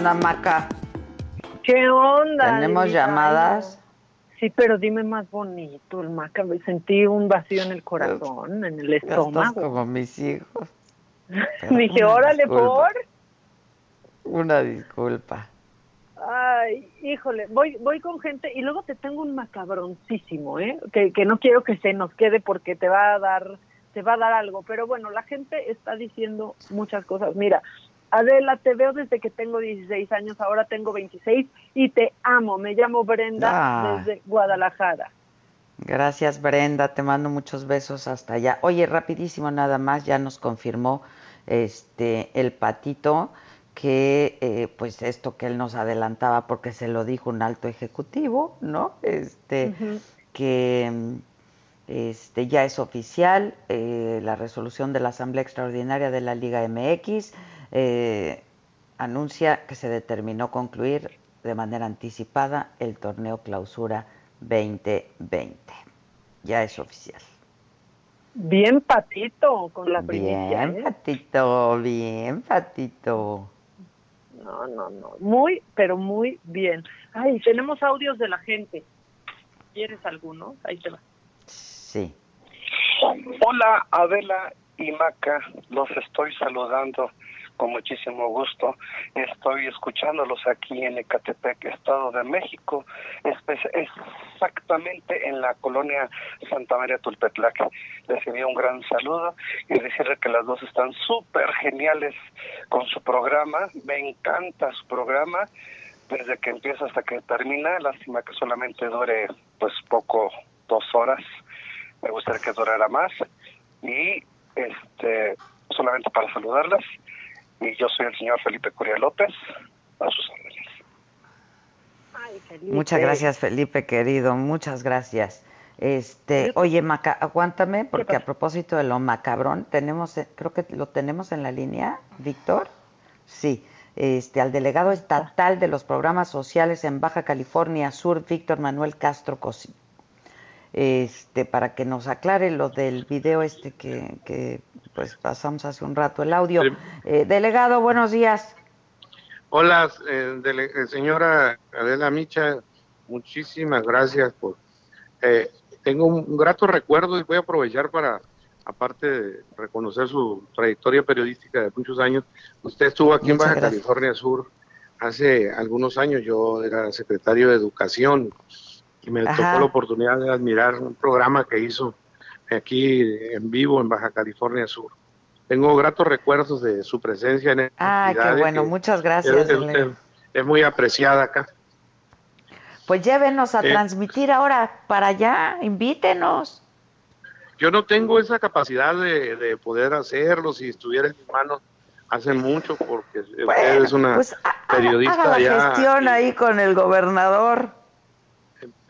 Onda, Maca? ¿Qué onda? ¿Tenemos llamadas? Sí, pero dime más bonito, el Maca. Sentí un vacío en el corazón, en el estómago. como mis hijos. Dije, órale, por. Una disculpa. Ay, híjole, voy voy con gente y luego te tengo un macabroncísimo, ¿eh? Que, que no quiero que se nos quede porque te va a dar te va a dar algo, pero bueno, la gente está diciendo muchas cosas. Mira, Adela, te veo desde que tengo 16 años, ahora tengo 26 y te amo. Me llamo Brenda Ah. desde Guadalajara. Gracias, Brenda. Te mando muchos besos hasta allá. Oye, rapidísimo nada más, ya nos confirmó este el patito que eh, pues esto que él nos adelantaba porque se lo dijo un alto ejecutivo, ¿no? Este que este ya es oficial eh, la resolución de la Asamblea Extraordinaria de la Liga MX eh, anuncia que se determinó concluir de manera anticipada el torneo Clausura 2020. Ya es oficial. Bien patito con la primicia. Bien, ¿eh? patito, bien, patito. No, no, no. Muy, pero muy bien. Ay, tenemos audios de la gente. ¿Quieres alguno? Ahí te va. Sí. Hola Adela y Maca, los estoy saludando con muchísimo gusto. Estoy escuchándolos aquí en Ecatepec, Estado de México, exactamente en la colonia Santa María Tulpetlac. Les envío un gran saludo y decirle que las dos están súper geniales con su programa. Me encanta su programa desde que empieza hasta que termina. Lástima que solamente dure pues poco, dos horas. Me gustaría que durara más. Y este solamente para saludarlas. Y yo soy el señor Felipe Curia López. A sus órdenes. Muchas gracias, Felipe, querido. Muchas gracias. Este, oye, Maca, aguántame, porque a propósito de lo macabrón, tenemos, eh, creo que lo tenemos en la línea, Víctor. Sí, este, al delegado estatal de los programas sociales en Baja California Sur, Víctor Manuel Castro Cosi, este, para que nos aclare lo del video este que, que pues pasamos hace un rato, el audio. Eh, delegado, buenos días. Hola, eh, dele- eh, señora Adela Micha, muchísimas gracias por... eh, tengo un grato recuerdo y voy a aprovechar para, aparte de reconocer su trayectoria periodística de muchos años, usted estuvo aquí en Baja gracias. California Sur hace algunos años, yo era secretario de Educación y me Ajá. tocó la oportunidad de admirar un programa que hizo aquí en vivo en Baja California Sur. Tengo gratos recuerdos de su presencia en Ah, qué bueno, que- muchas gracias. es, es- delegado. es muy apreciada acá. Pues llévenos a Eh, transmitir ahora para allá, invítenos. yo no tengo esa capacidad de, de poder hacerlo. Si estuviera en mis manos, hace mucho, porque usted es una pues, periodista Haga la ya. gestión ahí con el gobernador.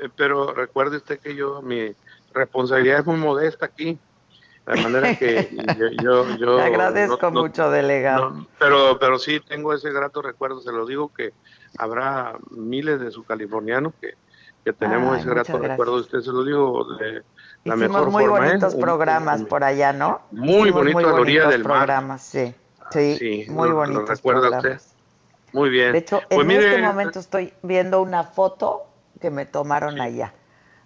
Eh, pero recuerde usted que yo, mi responsabilidad es muy modesta aquí. De manera que yo... yo, yo Le agradezco no- no- mucho, delegado. pero, pero sí tengo ese grato recuerdo, se lo digo que habrá miles de subcalifornianos que, que tenemos Ay, ese grato recuerdo usted, se lo digo de la Hicimos mejor muy forma. ¿eh? bonitos programas por allá, ¿no? Muy Hicimos bonito muy a la orilla bonitos del mar. programas, sí. Sí, Sí, muy recuerda programas. usted. Muy bien. De hecho, Pues en mire, este momento estoy viendo una foto que me tomaron allá.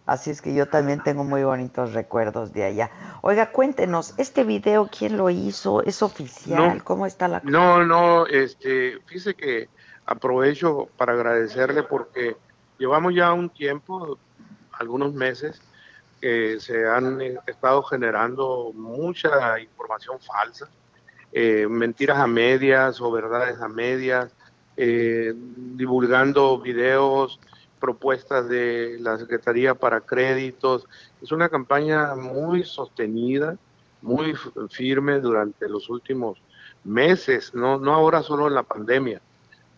Así es que yo también tengo muy bonitos recuerdos de allá. Oiga, cuéntenos, ¿este video quién lo hizo? ¿Es oficial? No. ¿Cómo está la No, no, este, fíjese que aprovecho para agradecerle porque llevamos ya un tiempo, algunos meses, que se han estado generando mucha información falsa, eh, mentiras a medias o verdades a medias, eh, divulgando videos, propuestas de la Secretaría para créditos. Es una campaña muy sostenida, muy firme durante los últimos meses, no, no ahora solo en la pandemia,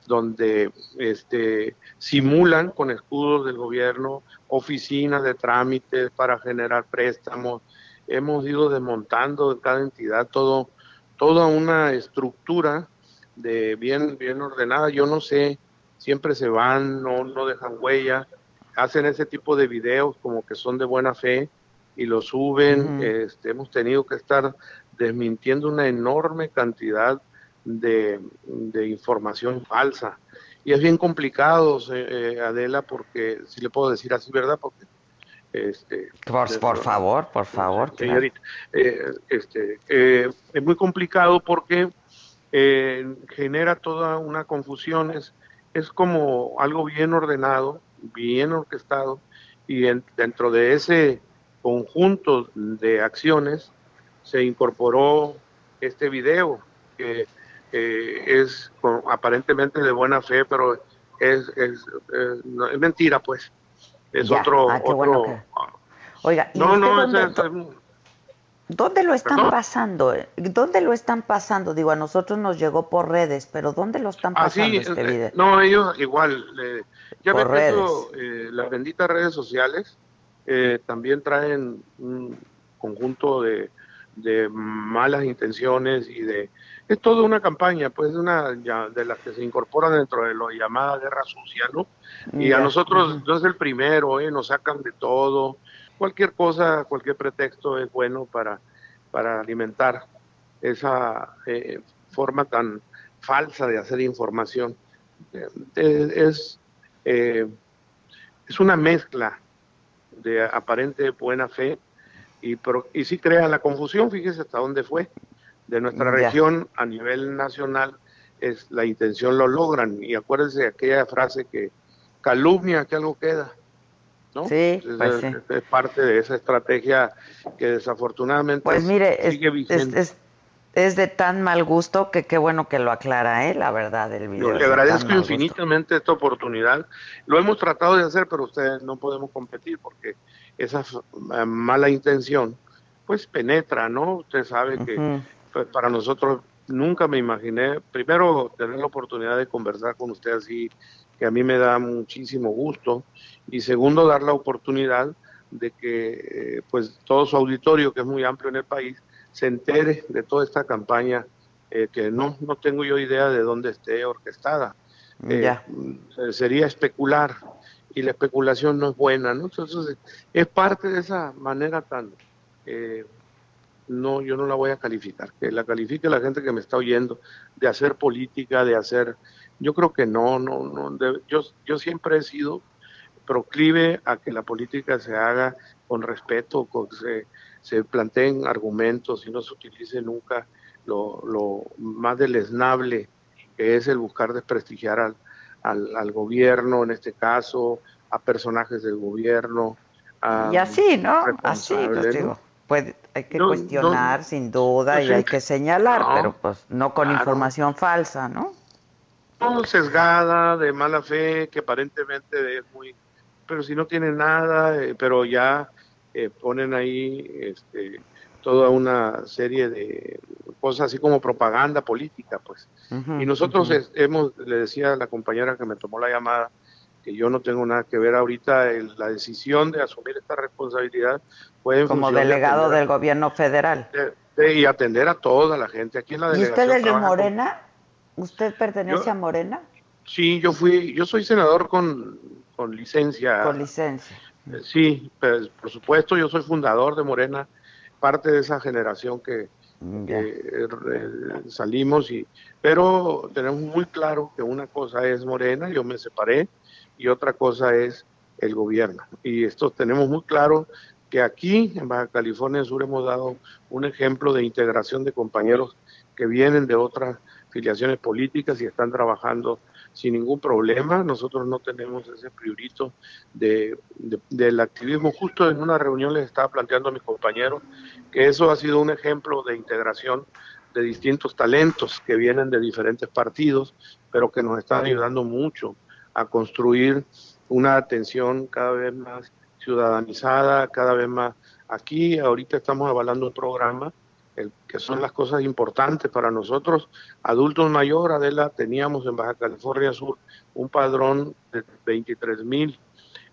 donde este, simulan con escudos del gobierno oficinas de trámites para generar préstamos. Hemos ido desmontando en cada entidad todo, toda una estructura de bien, bien ordenada. Yo no sé, siempre se van, no, no dejan huella, hacen ese tipo de videos como que son de buena fe y lo suben. Este, hemos tenido que estar desmintiendo una enorme cantidad de, de información falsa. Y es bien complicado, eh, Adela, porque si le puedo decir así, ¿verdad? Porque este, Por, por favor, por favor. señorita, eh, este, eh, es muy complicado porque eh, genera toda una confusión, es, es como algo bien ordenado, bien orquestado, y en- dentro de ese conjunto de acciones se incorporó este video, que eh, es con- aparentemente de buena fe, pero es, es, es- no, es mentira, pues. Es Ya, otro... ah, qué otro bueno que- Oiga, ¿y no, no, ese- dónde lo están ¿Perdón? pasando? ¿Dónde lo están pasando? Digo, a nosotros nos llegó por redes, pero ¿dónde lo están Ah, pasando sí, este eh, video? no, ellos igual. eh, ya Por que eso, eh, las benditas redes sociales eh, también traen un conjunto de, de malas intenciones y de... Es toda una campaña, pues, una ya, de las que se incorporan dentro de lo llamada guerra sucia, ¿no? Y a nosotros, yo es el primero, ¿eh? nos sacan de todo. Cualquier cosa, cualquier pretexto es bueno para, para alimentar esa eh, forma tan falsa de hacer información. Eh, es, eh, es una mezcla de aparente buena fe y, pro- y sí crea la confusión, fíjese hasta dónde fue. De nuestra Ya. región a nivel nacional, es la intención lo logran. Y acuérdense de aquella frase que calumnia que algo queda. ¿No? Sí, es, pues sí. es parte de esa estrategia que desafortunadamente Pues mire, es, sigue es, vigente. es- es de tan mal gusto que qué bueno que lo aclara, ¿eh? La verdad, el video. Yo le agradezco infinitamente esta oportunidad. Lo hemos tratado de hacer, pero ustedes no podemos competir porque esa eh, mala intención, pues penetra, ¿no? Usted sabe que pues, para nosotros nunca me imaginé, primero, tener la oportunidad de conversar con usted así, que a mí me da muchísimo gusto, y segundo, dar la oportunidad de que, eh, pues, todo su auditorio, que es muy amplio en el país, se entere de toda esta campaña eh, que no, no tengo yo idea de dónde esté orquestada. Eh, Ya. mm, sería especular y la especulación no es buena, ¿no? Entonces es parte de esa manera tan eh, no, yo no la voy a calificar, que la califique la gente que me está oyendo, de hacer política, de hacer, yo creo que no, no, no, yo, yo siempre he sido proclive a que la política se haga con respeto, con se, se planteen argumentos y no se utilice nunca lo, lo más deleznable que es el buscar desprestigiar al, al, al gobierno, en este caso, a personajes del gobierno. a Y así, ¿no? Así, responsables, pues, digo, puede, hay que No, cuestionar no, sin duda pues y hay que señalar, pero pues no con claro. información falsa, ¿no? Sesgada, de mala fe, que aparentemente es muy, pero si no tiene nada, eh, pero ya eh, ponen ahí este, toda una serie de cosas así como propaganda política, pues. y nosotros hemos, le decía a la compañera que me tomó la llamada, que yo no tengo nada que ver ahorita, en la decisión de asumir esta responsabilidad fue Como delegado del gobierno federal. y atender a toda la gente. Aquí en la ¿Y usted es de Morena? ¿Usted pertenece a Morena? Sí, yo fui, yo soy senador con, con licencia. Con licencia. Eh, sí, pues, por supuesto, yo soy fundador de Morena, parte de esa generación que, eh, salimos y pero tenemos muy claro que una cosa es Morena, yo me separé y otra cosa es el gobierno. Y esto tenemos muy claro que aquí en Baja California Sur hemos dado un ejemplo de integración de compañeros que vienen de otras filiaciones políticas y están trabajando sin ningún problema. Nosotros no tenemos ese priorito de, del activismo. Justo en una reunión les estaba planteando a mis compañeros que eso ha sido un ejemplo de integración de distintos talentos que vienen de diferentes partidos, pero que nos están ayudando mucho a construir una atención cada vez más ciudadanizada, cada vez más. Aquí ahorita estamos avalando un programa que son las cosas importantes para nosotros. Adultos mayores, Adela, teníamos en Baja California Sur un padrón de 23 mil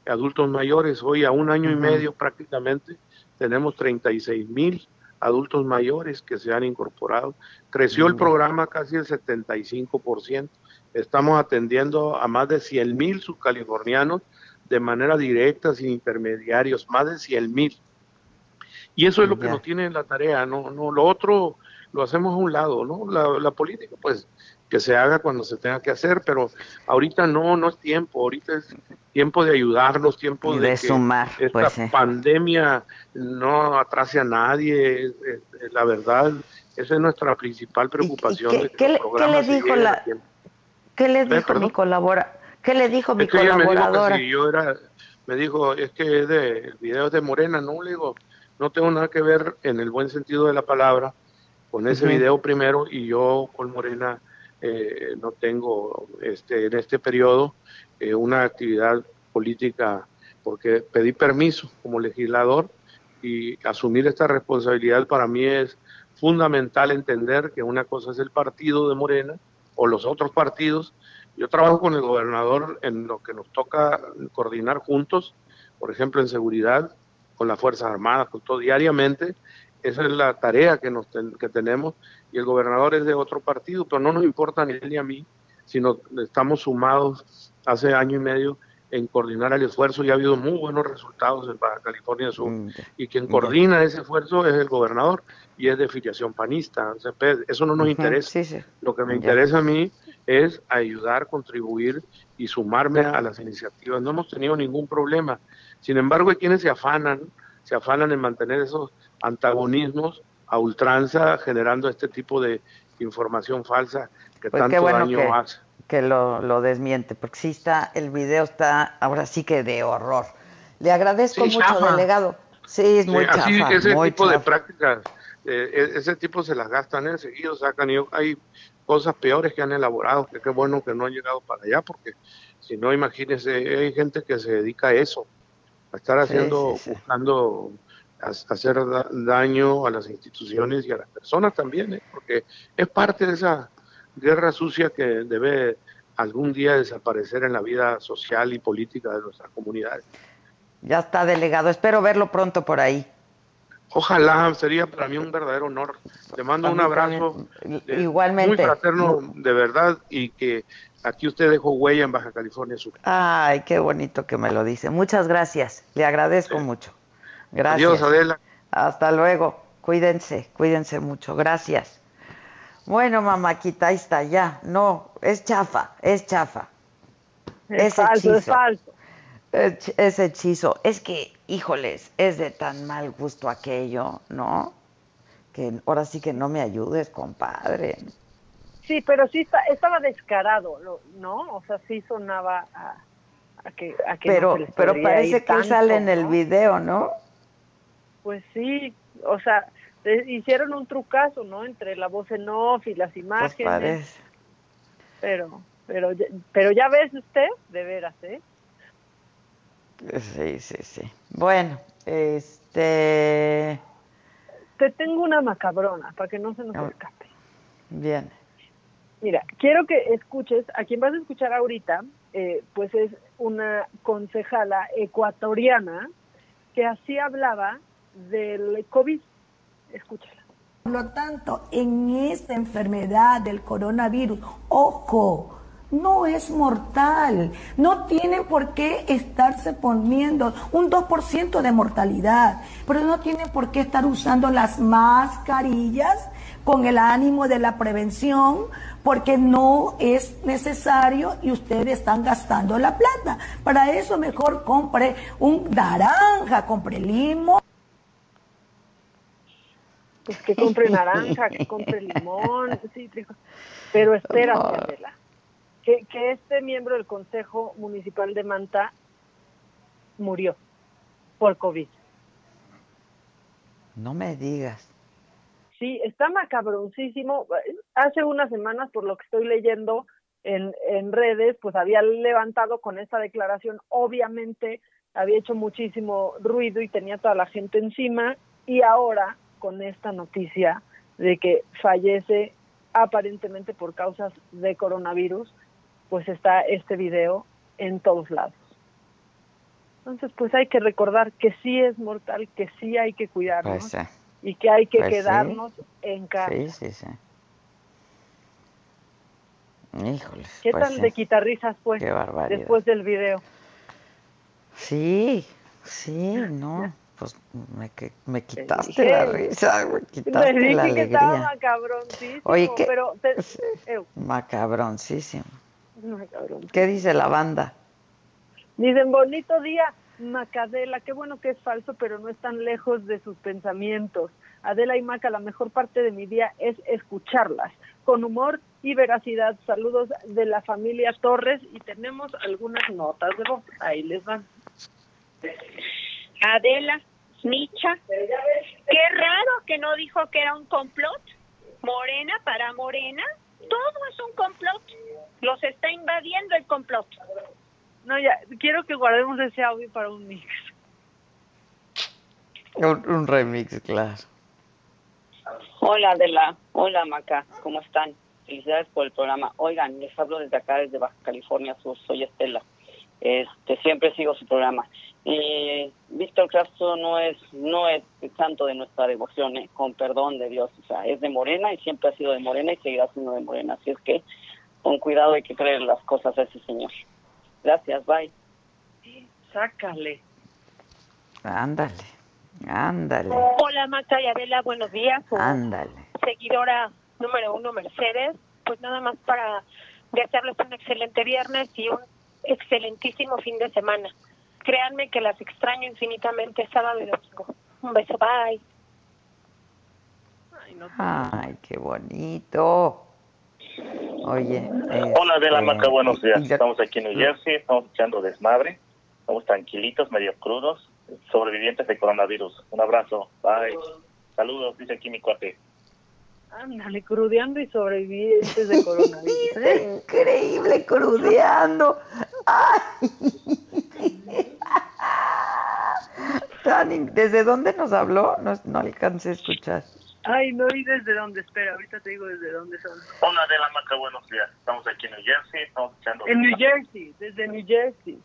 adultos mayores. Hoy a un año y medio prácticamente tenemos 36 mil adultos mayores que se han incorporado. Creció el programa casi el 75%. Estamos atendiendo a más de 100 mil subcalifornianos de manera directa, sin intermediarios, más de 100 mil. Y eso es lo que nos tiene en la tarea, no, no, lo otro lo hacemos a un lado, ¿no? La, política, pues, que se haga cuando se tenga que hacer, pero ahorita no, no es tiempo, ahorita es tiempo de ayudarnos, tiempo de, sumar, esta pues, pandemia no atrase a nadie, la verdad, esa es nuestra principal preocupación. ¿Qué, le, dijo la, ¿qué le dijo mi colabora, qué le dijo mi colaboradora? Me dijo, yo era, me dijo, es que es de videos de Morena, no le digo, no tengo nada que ver en el buen sentido de la palabra con ese video primero y yo con Morena eh, no tengo este en este periodo eh, una actividad política porque pedí permiso como legislador y asumir esta responsabilidad para mí es fundamental entender que una cosa es el partido de Morena o los otros partidos. Yo trabajo con el gobernador en lo que nos toca coordinar juntos, por ejemplo en seguridad, con las Fuerzas Armadas, con todo diariamente. Esa es la tarea que, nos que tenemos y el gobernador es de otro partido, pero no nos importa ni él ni a mí, sino estamos sumados hace año y medio en coordinar el esfuerzo y ha habido muy buenos resultados en Baja California Sur. Mm, y quien coordina ese esfuerzo es el gobernador y es de filiación panista. Eso no nos interesa. Lo que me interesa a mí es ayudar, contribuir y sumarme a las iniciativas. No hemos tenido ningún problema. Sin embargo, hay quienes se afanan, se afanan en mantener esos antagonismos a ultranza, generando este tipo de información falsa que pues tanto daño hace. Que lo, lo, desmiente, porque sí está, el video está ahora sí que de horror. Le agradezco mucho, delegado. Sí, es muy así, chafa, Ese tipo de prácticas, eh, e, ese tipo se las gastan, ¿eh? seguido sacan. Y hay cosas peores que han elaborado, que qué bueno que no han llegado para allá, porque si no, imagínese, hay gente que se dedica a eso a estar haciendo, buscando hacer daño a las instituciones y a las personas también, ¿eh? porque es parte de esa guerra sucia que debe algún día desaparecer en la vida social y política de nuestras comunidades. Ya está, delegado. Espero verlo pronto por ahí. Ojalá, sería para mí un verdadero honor. Le mando un abrazo. Igualmente. Muy fraterno, de verdad, y que Aquí usted dejó huella en Baja California Sur. Ay, qué bonito que me lo dice. Muchas gracias. Le agradezco mucho. Gracias. Adiós, Adela. Hasta luego. Cuídense, cuídense mucho. Gracias. Bueno, mamáquita, ahí está, ya. No, es chafa, es chafa. Es, falso, es falso. Es hechizo. Es que, híjoles, es de tan mal gusto aquello, ¿no? Que ahora sí que no me ayudes, compadre. Sí, pero sí estaba descarado, ¿no? O sea, sí sonaba a, que, a que Pero, pero parece que sale en el video, ¿no? Pues sí, o sea, hicieron un trucazo, ¿no? Entre la voz en off y las pues imágenes. parece. Pero, pero, pero ya ves usted, de veras, ¿eh? Sí, sí, sí. Bueno, este... Te tengo una macabrona para que no se nos escape. Bien. Mira, quiero que escuches, a quien vas a escuchar ahorita, eh, pues es una concejala ecuatoriana que así hablaba del COVID. Escúchala. Por lo tanto, en esta enfermedad del coronavirus, ojo, no es mortal. No tiene por qué estarse poniendo un 2% de mortalidad, pero no tiene por qué estar usando las mascarillas con el ánimo de la prevención, porque no es necesario y ustedes están gastando la plata. Para eso mejor compre un naranja, compre limón. Pues que compre naranja, que compre limón, sí, pero espérate, Adela que, que este miembro del Consejo Municipal de Manta murió por COVID. No me digas. Sí, está macabroncísimo. Hace unas semanas, por lo que estoy leyendo en, en redes, pues había levantado con esta declaración. Obviamente había hecho muchísimo ruido y tenía toda la gente encima. Y ahora, con esta noticia de que fallece aparentemente por causas de coronavirus, pues está este video en todos lados. Entonces, pues hay que recordar que sí es mortal, que sí hay que cuidarnos Pues, y que hay que Pues sí. quedarnos en casa. Sí, sí, sí. Híjoles. ¿Qué pues sí. de quitarrisas fue barbaridad. después del video? Sí, sí, no. Pues me, me quitaste dije- la risa, me quitaste dije la que estaba macabroncísimo, Oye, ¿qué? pero te- Macabroncísimo. Macabrón. ¿Qué dice la banda? Dicen, bonito día, Macadela, qué bueno que es falso, pero no es tan lejos de sus pensamientos. Adela y Maca, la mejor parte de mi día es escucharlas, con humor y veracidad. Saludos de la familia Torres y tenemos algunas notas de voz. Ahí les van. Adela, Micha, qué raro que no dijo que era un complot. Morena para Morena, todo es un complot. Los está invadiendo el complot. No, ya, quiero que guardemos ese audio para un mix. Un, un remix, claro. Hola Adela, hola Maca, ¿cómo están? Felicidades por el programa. Oigan, les hablo desde acá, desde Baja California Sur, soy Estela. Este, siempre sigo su programa. Y Víctor Castro no es no es santo de nuestra devoción, ¿eh? con perdón de Dios. O sea, es de Morena y siempre ha sido de Morena y seguirá siendo de Morena. Así es que con cuidado hay que creer las cosas a ese señor. Gracias, bye. Sácale. Ándale, ándale, Hola Maca y Adela, buenos días. ándale. Seguidora número uno, Mercedes. Pues nada más para desearles un excelente viernes y un excelentísimo fin de semana. Créanme que las extraño infinitamente sábado y domingo. Un beso, bye. Ay, qué bonito. Oye. Hola de la este, Maca, buenos días. ya- Estamos aquí en New Jersey, estamos echando desmadre, estamos tranquilitos, medio crudos, sobrevivientes de coronavirus. Un abrazo, bye. Saludos, dice aquí mi cuate. Ándale, crudeando y sobrevivientes de coronavirus. ¿eh? Increíble, crudeando. Ay. ¿Desde dónde nos habló? No, no alcancé a escuchar. Ay, no, ¿y desde dónde? Espera, ahorita te digo desde dónde son. Hola de la Maca, buenos días. Estamos aquí en New Jersey, estamos echando En New. Jersey, desde New Jersey.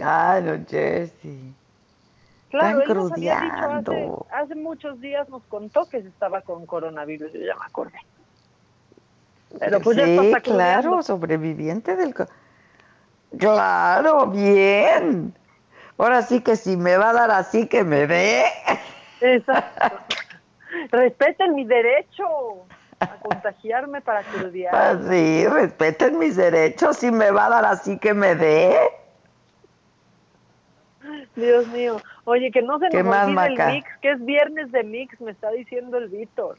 Ah, New Jersey. Claro, Están él nos había dicho hace, hace muchos días, nos contó que estaba con coronavirus, yo ya me acordé. Pero pues ya sí, está claro, sobreviviente del... Claro, bien. Ahora sí que si me va a dar así que me dé. Exacto. Respeten mi derecho a contagiarme para crudear. Ah, sí, respeten mis derechos. Si me va a dar así que me dé. Dios mío. Oye, que no se ¿Qué nos más, olvide Maca? el mix, que es viernes de mix, me está diciendo el Víctor.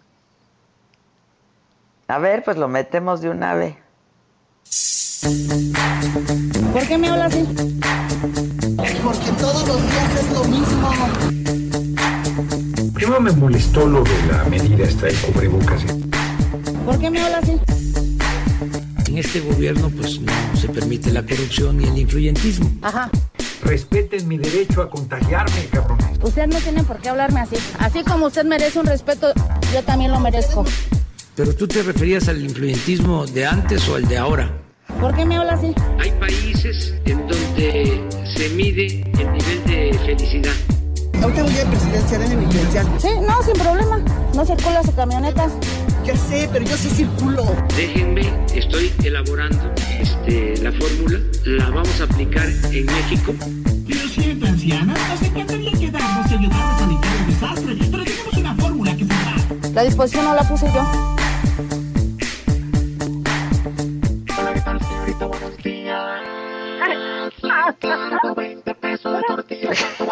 A ver, pues lo metemos de una vez. ¿Por qué me hablas así? Porque todos los días es lo mismo. Primero me molestó lo de la medida esta del cubrebocas. ¿Por qué me hablas así? en este gobierno pues no se permite la corrupción ni el influyentismo. Ajá. Respeten mi derecho a contagiarme, cabrones. Usted no tiene por qué hablarme así. Así como usted merece un respeto, yo también lo merezco. Pero tú te referías al influyentismo de antes o el de ahora. ¿Por qué me habla así? Hay países en donde se mide el nivel de felicidad. ¿Usted un día presidencial en presidencial? Sí, no, sin problema. No circula su camionetas. Ya sé, pero yo sí circulo. Déjenme, estoy elaborando este, la fórmula, la vamos a aplicar en México. Pero siempre anciana, nos encantaría quedarnos y ayudarnos a limpiar el desastre, pero tenemos una fórmula que salvar. La disposición no la puse yo. Hola, ¿qué tal, señorita? Buenos días.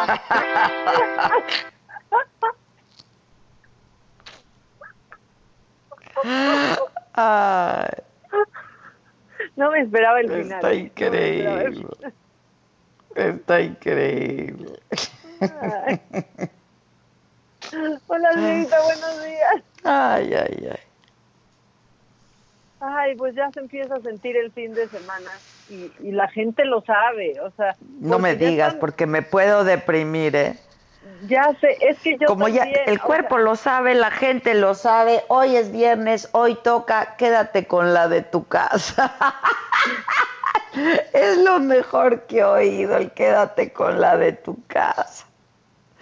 Ay, No me esperaba el final. está increíble. Está increíble. Ay. Hola, señorita, buenos días. Ay, ay, ay. Ay, pues ya se empieza a sentir el fin de semana y, y la gente lo sabe, o sea. No me digas, están- porque me puedo deprimir, ¿eh? Ya sé, es que yo Como ya el o cuerpo lo sabe, la gente lo sabe, hoy es viernes, hoy toca, quédate con la de tu casa. es lo mejor que he oído, el quédate con la de tu casa.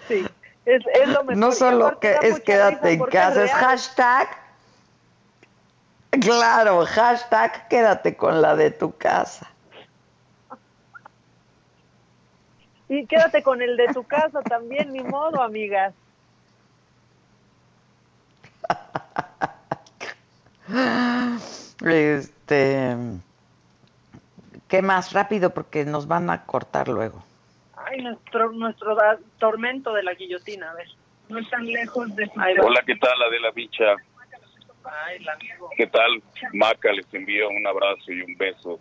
Sí, es, es lo mejor. No solo que es quédate en casa, es hashtag. Claro, hashtag quédate con la de tu casa. Y quédate con el de tu casa también, ni modo, amigas. Este, ¿qué más rápido? Porque nos van a cortar luego. Ay, nuestro, nuestro da- tormento de la guillotina, a ver. No están lejos de... Hola, ¿qué tal Adela Micha? Ay, el amigo. ¿Qué tal Maca? Les envío un abrazo y un beso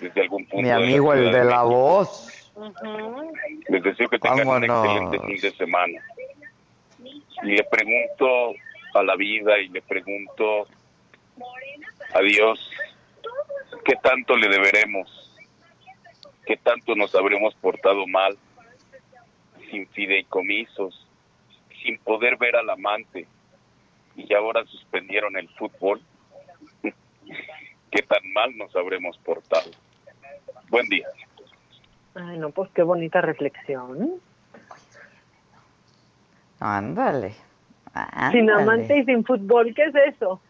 desde algún punto. Mi de amigo el ciudad de la Les deseo que tengan Vámonos. un excelente fin de semana. Y le pregunto a la vida y le pregunto a Dios, ¿qué tanto le deberemos? ¿Qué tanto nos habremos portado mal? Sin fideicomisos, sin poder ver al amante y ahora suspendieron el fútbol. ¿Qué tan mal nos habremos portado? Buen día. Ay, no, pues qué bonita reflexión. Ándale. Sin amante y sin fútbol, ¿qué es eso?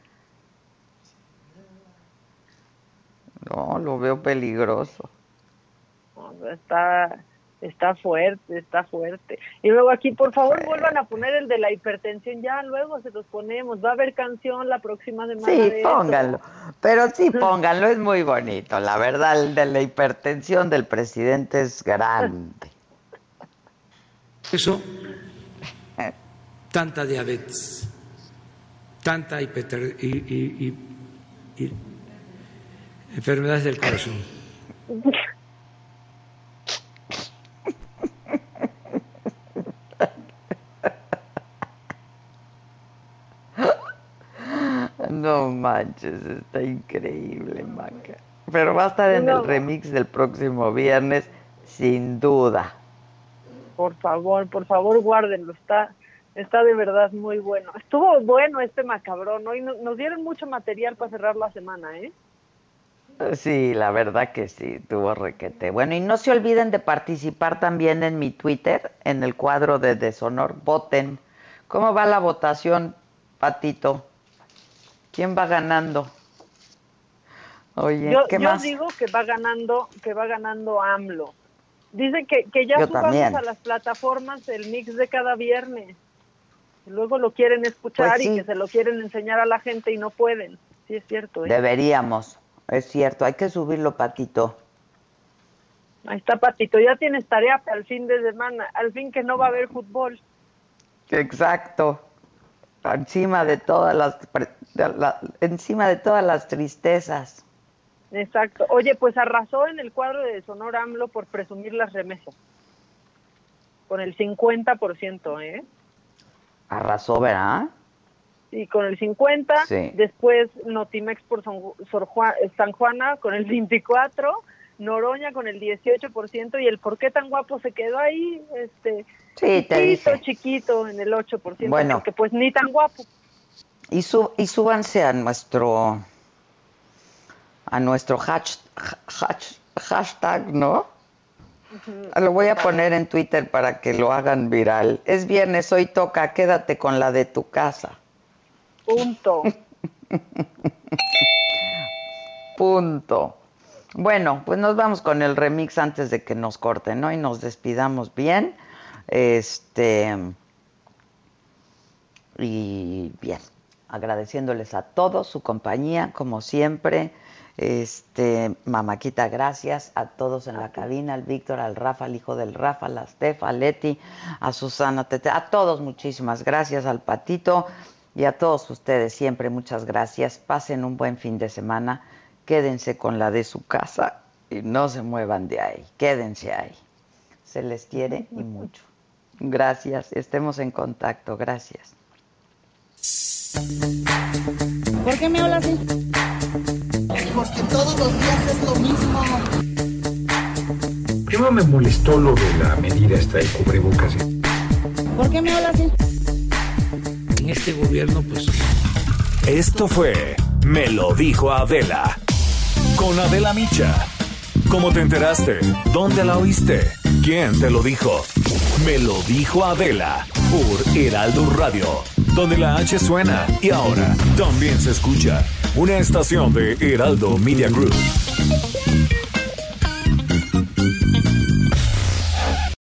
No, lo veo peligroso. Está, está fuerte, está fuerte. Y luego aquí, por favor, vuelvan a poner el de la hipertensión. Ya luego se los ponemos. Va a haber canción la próxima semana. Sí, de pónganlo. Pero sí, pónganlo, es muy bonito. La verdad, el de la hipertensión del presidente es grande. Eso, tanta diabetes, tanta hiperter y, y- y- y enfermedades del corazón. No manches, está increíble, Maca. Pero va a estar en No. el remix del próximo viernes, sin duda. Por favor, por favor, guárdenlo. Está, está de verdad muy bueno. Estuvo bueno este macabrón. Hoy no- nos dieron mucho material para cerrar la semana, ¿eh? Sí, la verdad que sí, tuvo requete. Bueno, y no se olviden de participar también en mi Twitter, en el cuadro de Deshonor. Voten. ¿Cómo va la votación, Patito? ¿Quién va ganando? Oye, yo ¿qué yo más? digo que va ganando, que va ganando AMLO. Dicen que, que ya Yo subamos también. a las plataformas el mix de cada viernes. Luego lo quieren escuchar Pues sí. y que se lo quieren enseñar a la gente y no pueden. Sí, es cierto. ¿eh? Deberíamos, es cierto, hay que subirlo, Patito. Ahí está, Patito. Ya tienes tarea para el fin de semana. Al fin que no va a haber fútbol. Exacto. Encima de todas las de la- encima de todas las tristezas. Exacto. Oye, pues arrasó en el cuadro de Sonor AMLO por presumir las remesas. Con el 50%, ¿eh? Arrasó, ¿verdad? y con el 50, Sí. después Notimex por San, Juan- San Juana con el 24, Noroña con el 18% y el por qué tan guapo se quedó ahí, este, Sí, chiquito, chiquito en el 8%, Bueno. porque pues ni tan guapo. Y, y súbanse a nuestro a nuestro hash- hash- hashtag, ¿no? Lo voy a poner en Twitter para que lo hagan viral. Es viernes, hoy toca, quédate con la de tu casa. Punto. Punto. Bueno, pues nos vamos con el remix antes de que nos corten, ¿no? Y nos despidamos bien. Este. Y bien, agradeciéndoles a todos su compañía, como siempre. Este, Mamáquita, gracias a todos en la cabina, al Víctor, al Rafa, al hijo del Rafa, a la Estefa, a Leti, a Susana Tete, a todos muchísimas gracias, al Patito y a todos ustedes siempre muchas gracias. Pasen un buen fin de semana, quédense con la de su casa y no se muevan de ahí, quédense ahí. Se les quiere y mucho. Gracias, estemos en contacto, gracias. ¿Por qué me hablas así? Porque todos los días es lo mismo. Primero me molestó lo de la medida esta del cubrebocas. ¿Por qué me hablas así? En este gobierno, pues Esto fue Me lo dijo Adela. Con Adela Micha. ¿Cómo te enteraste? ¿Dónde la oíste? ¿Quién te lo dijo? Me lo dijo Adela por Heraldo Radio, donde la H suena y ahora también se escucha. Una estación de Heraldo Media Group.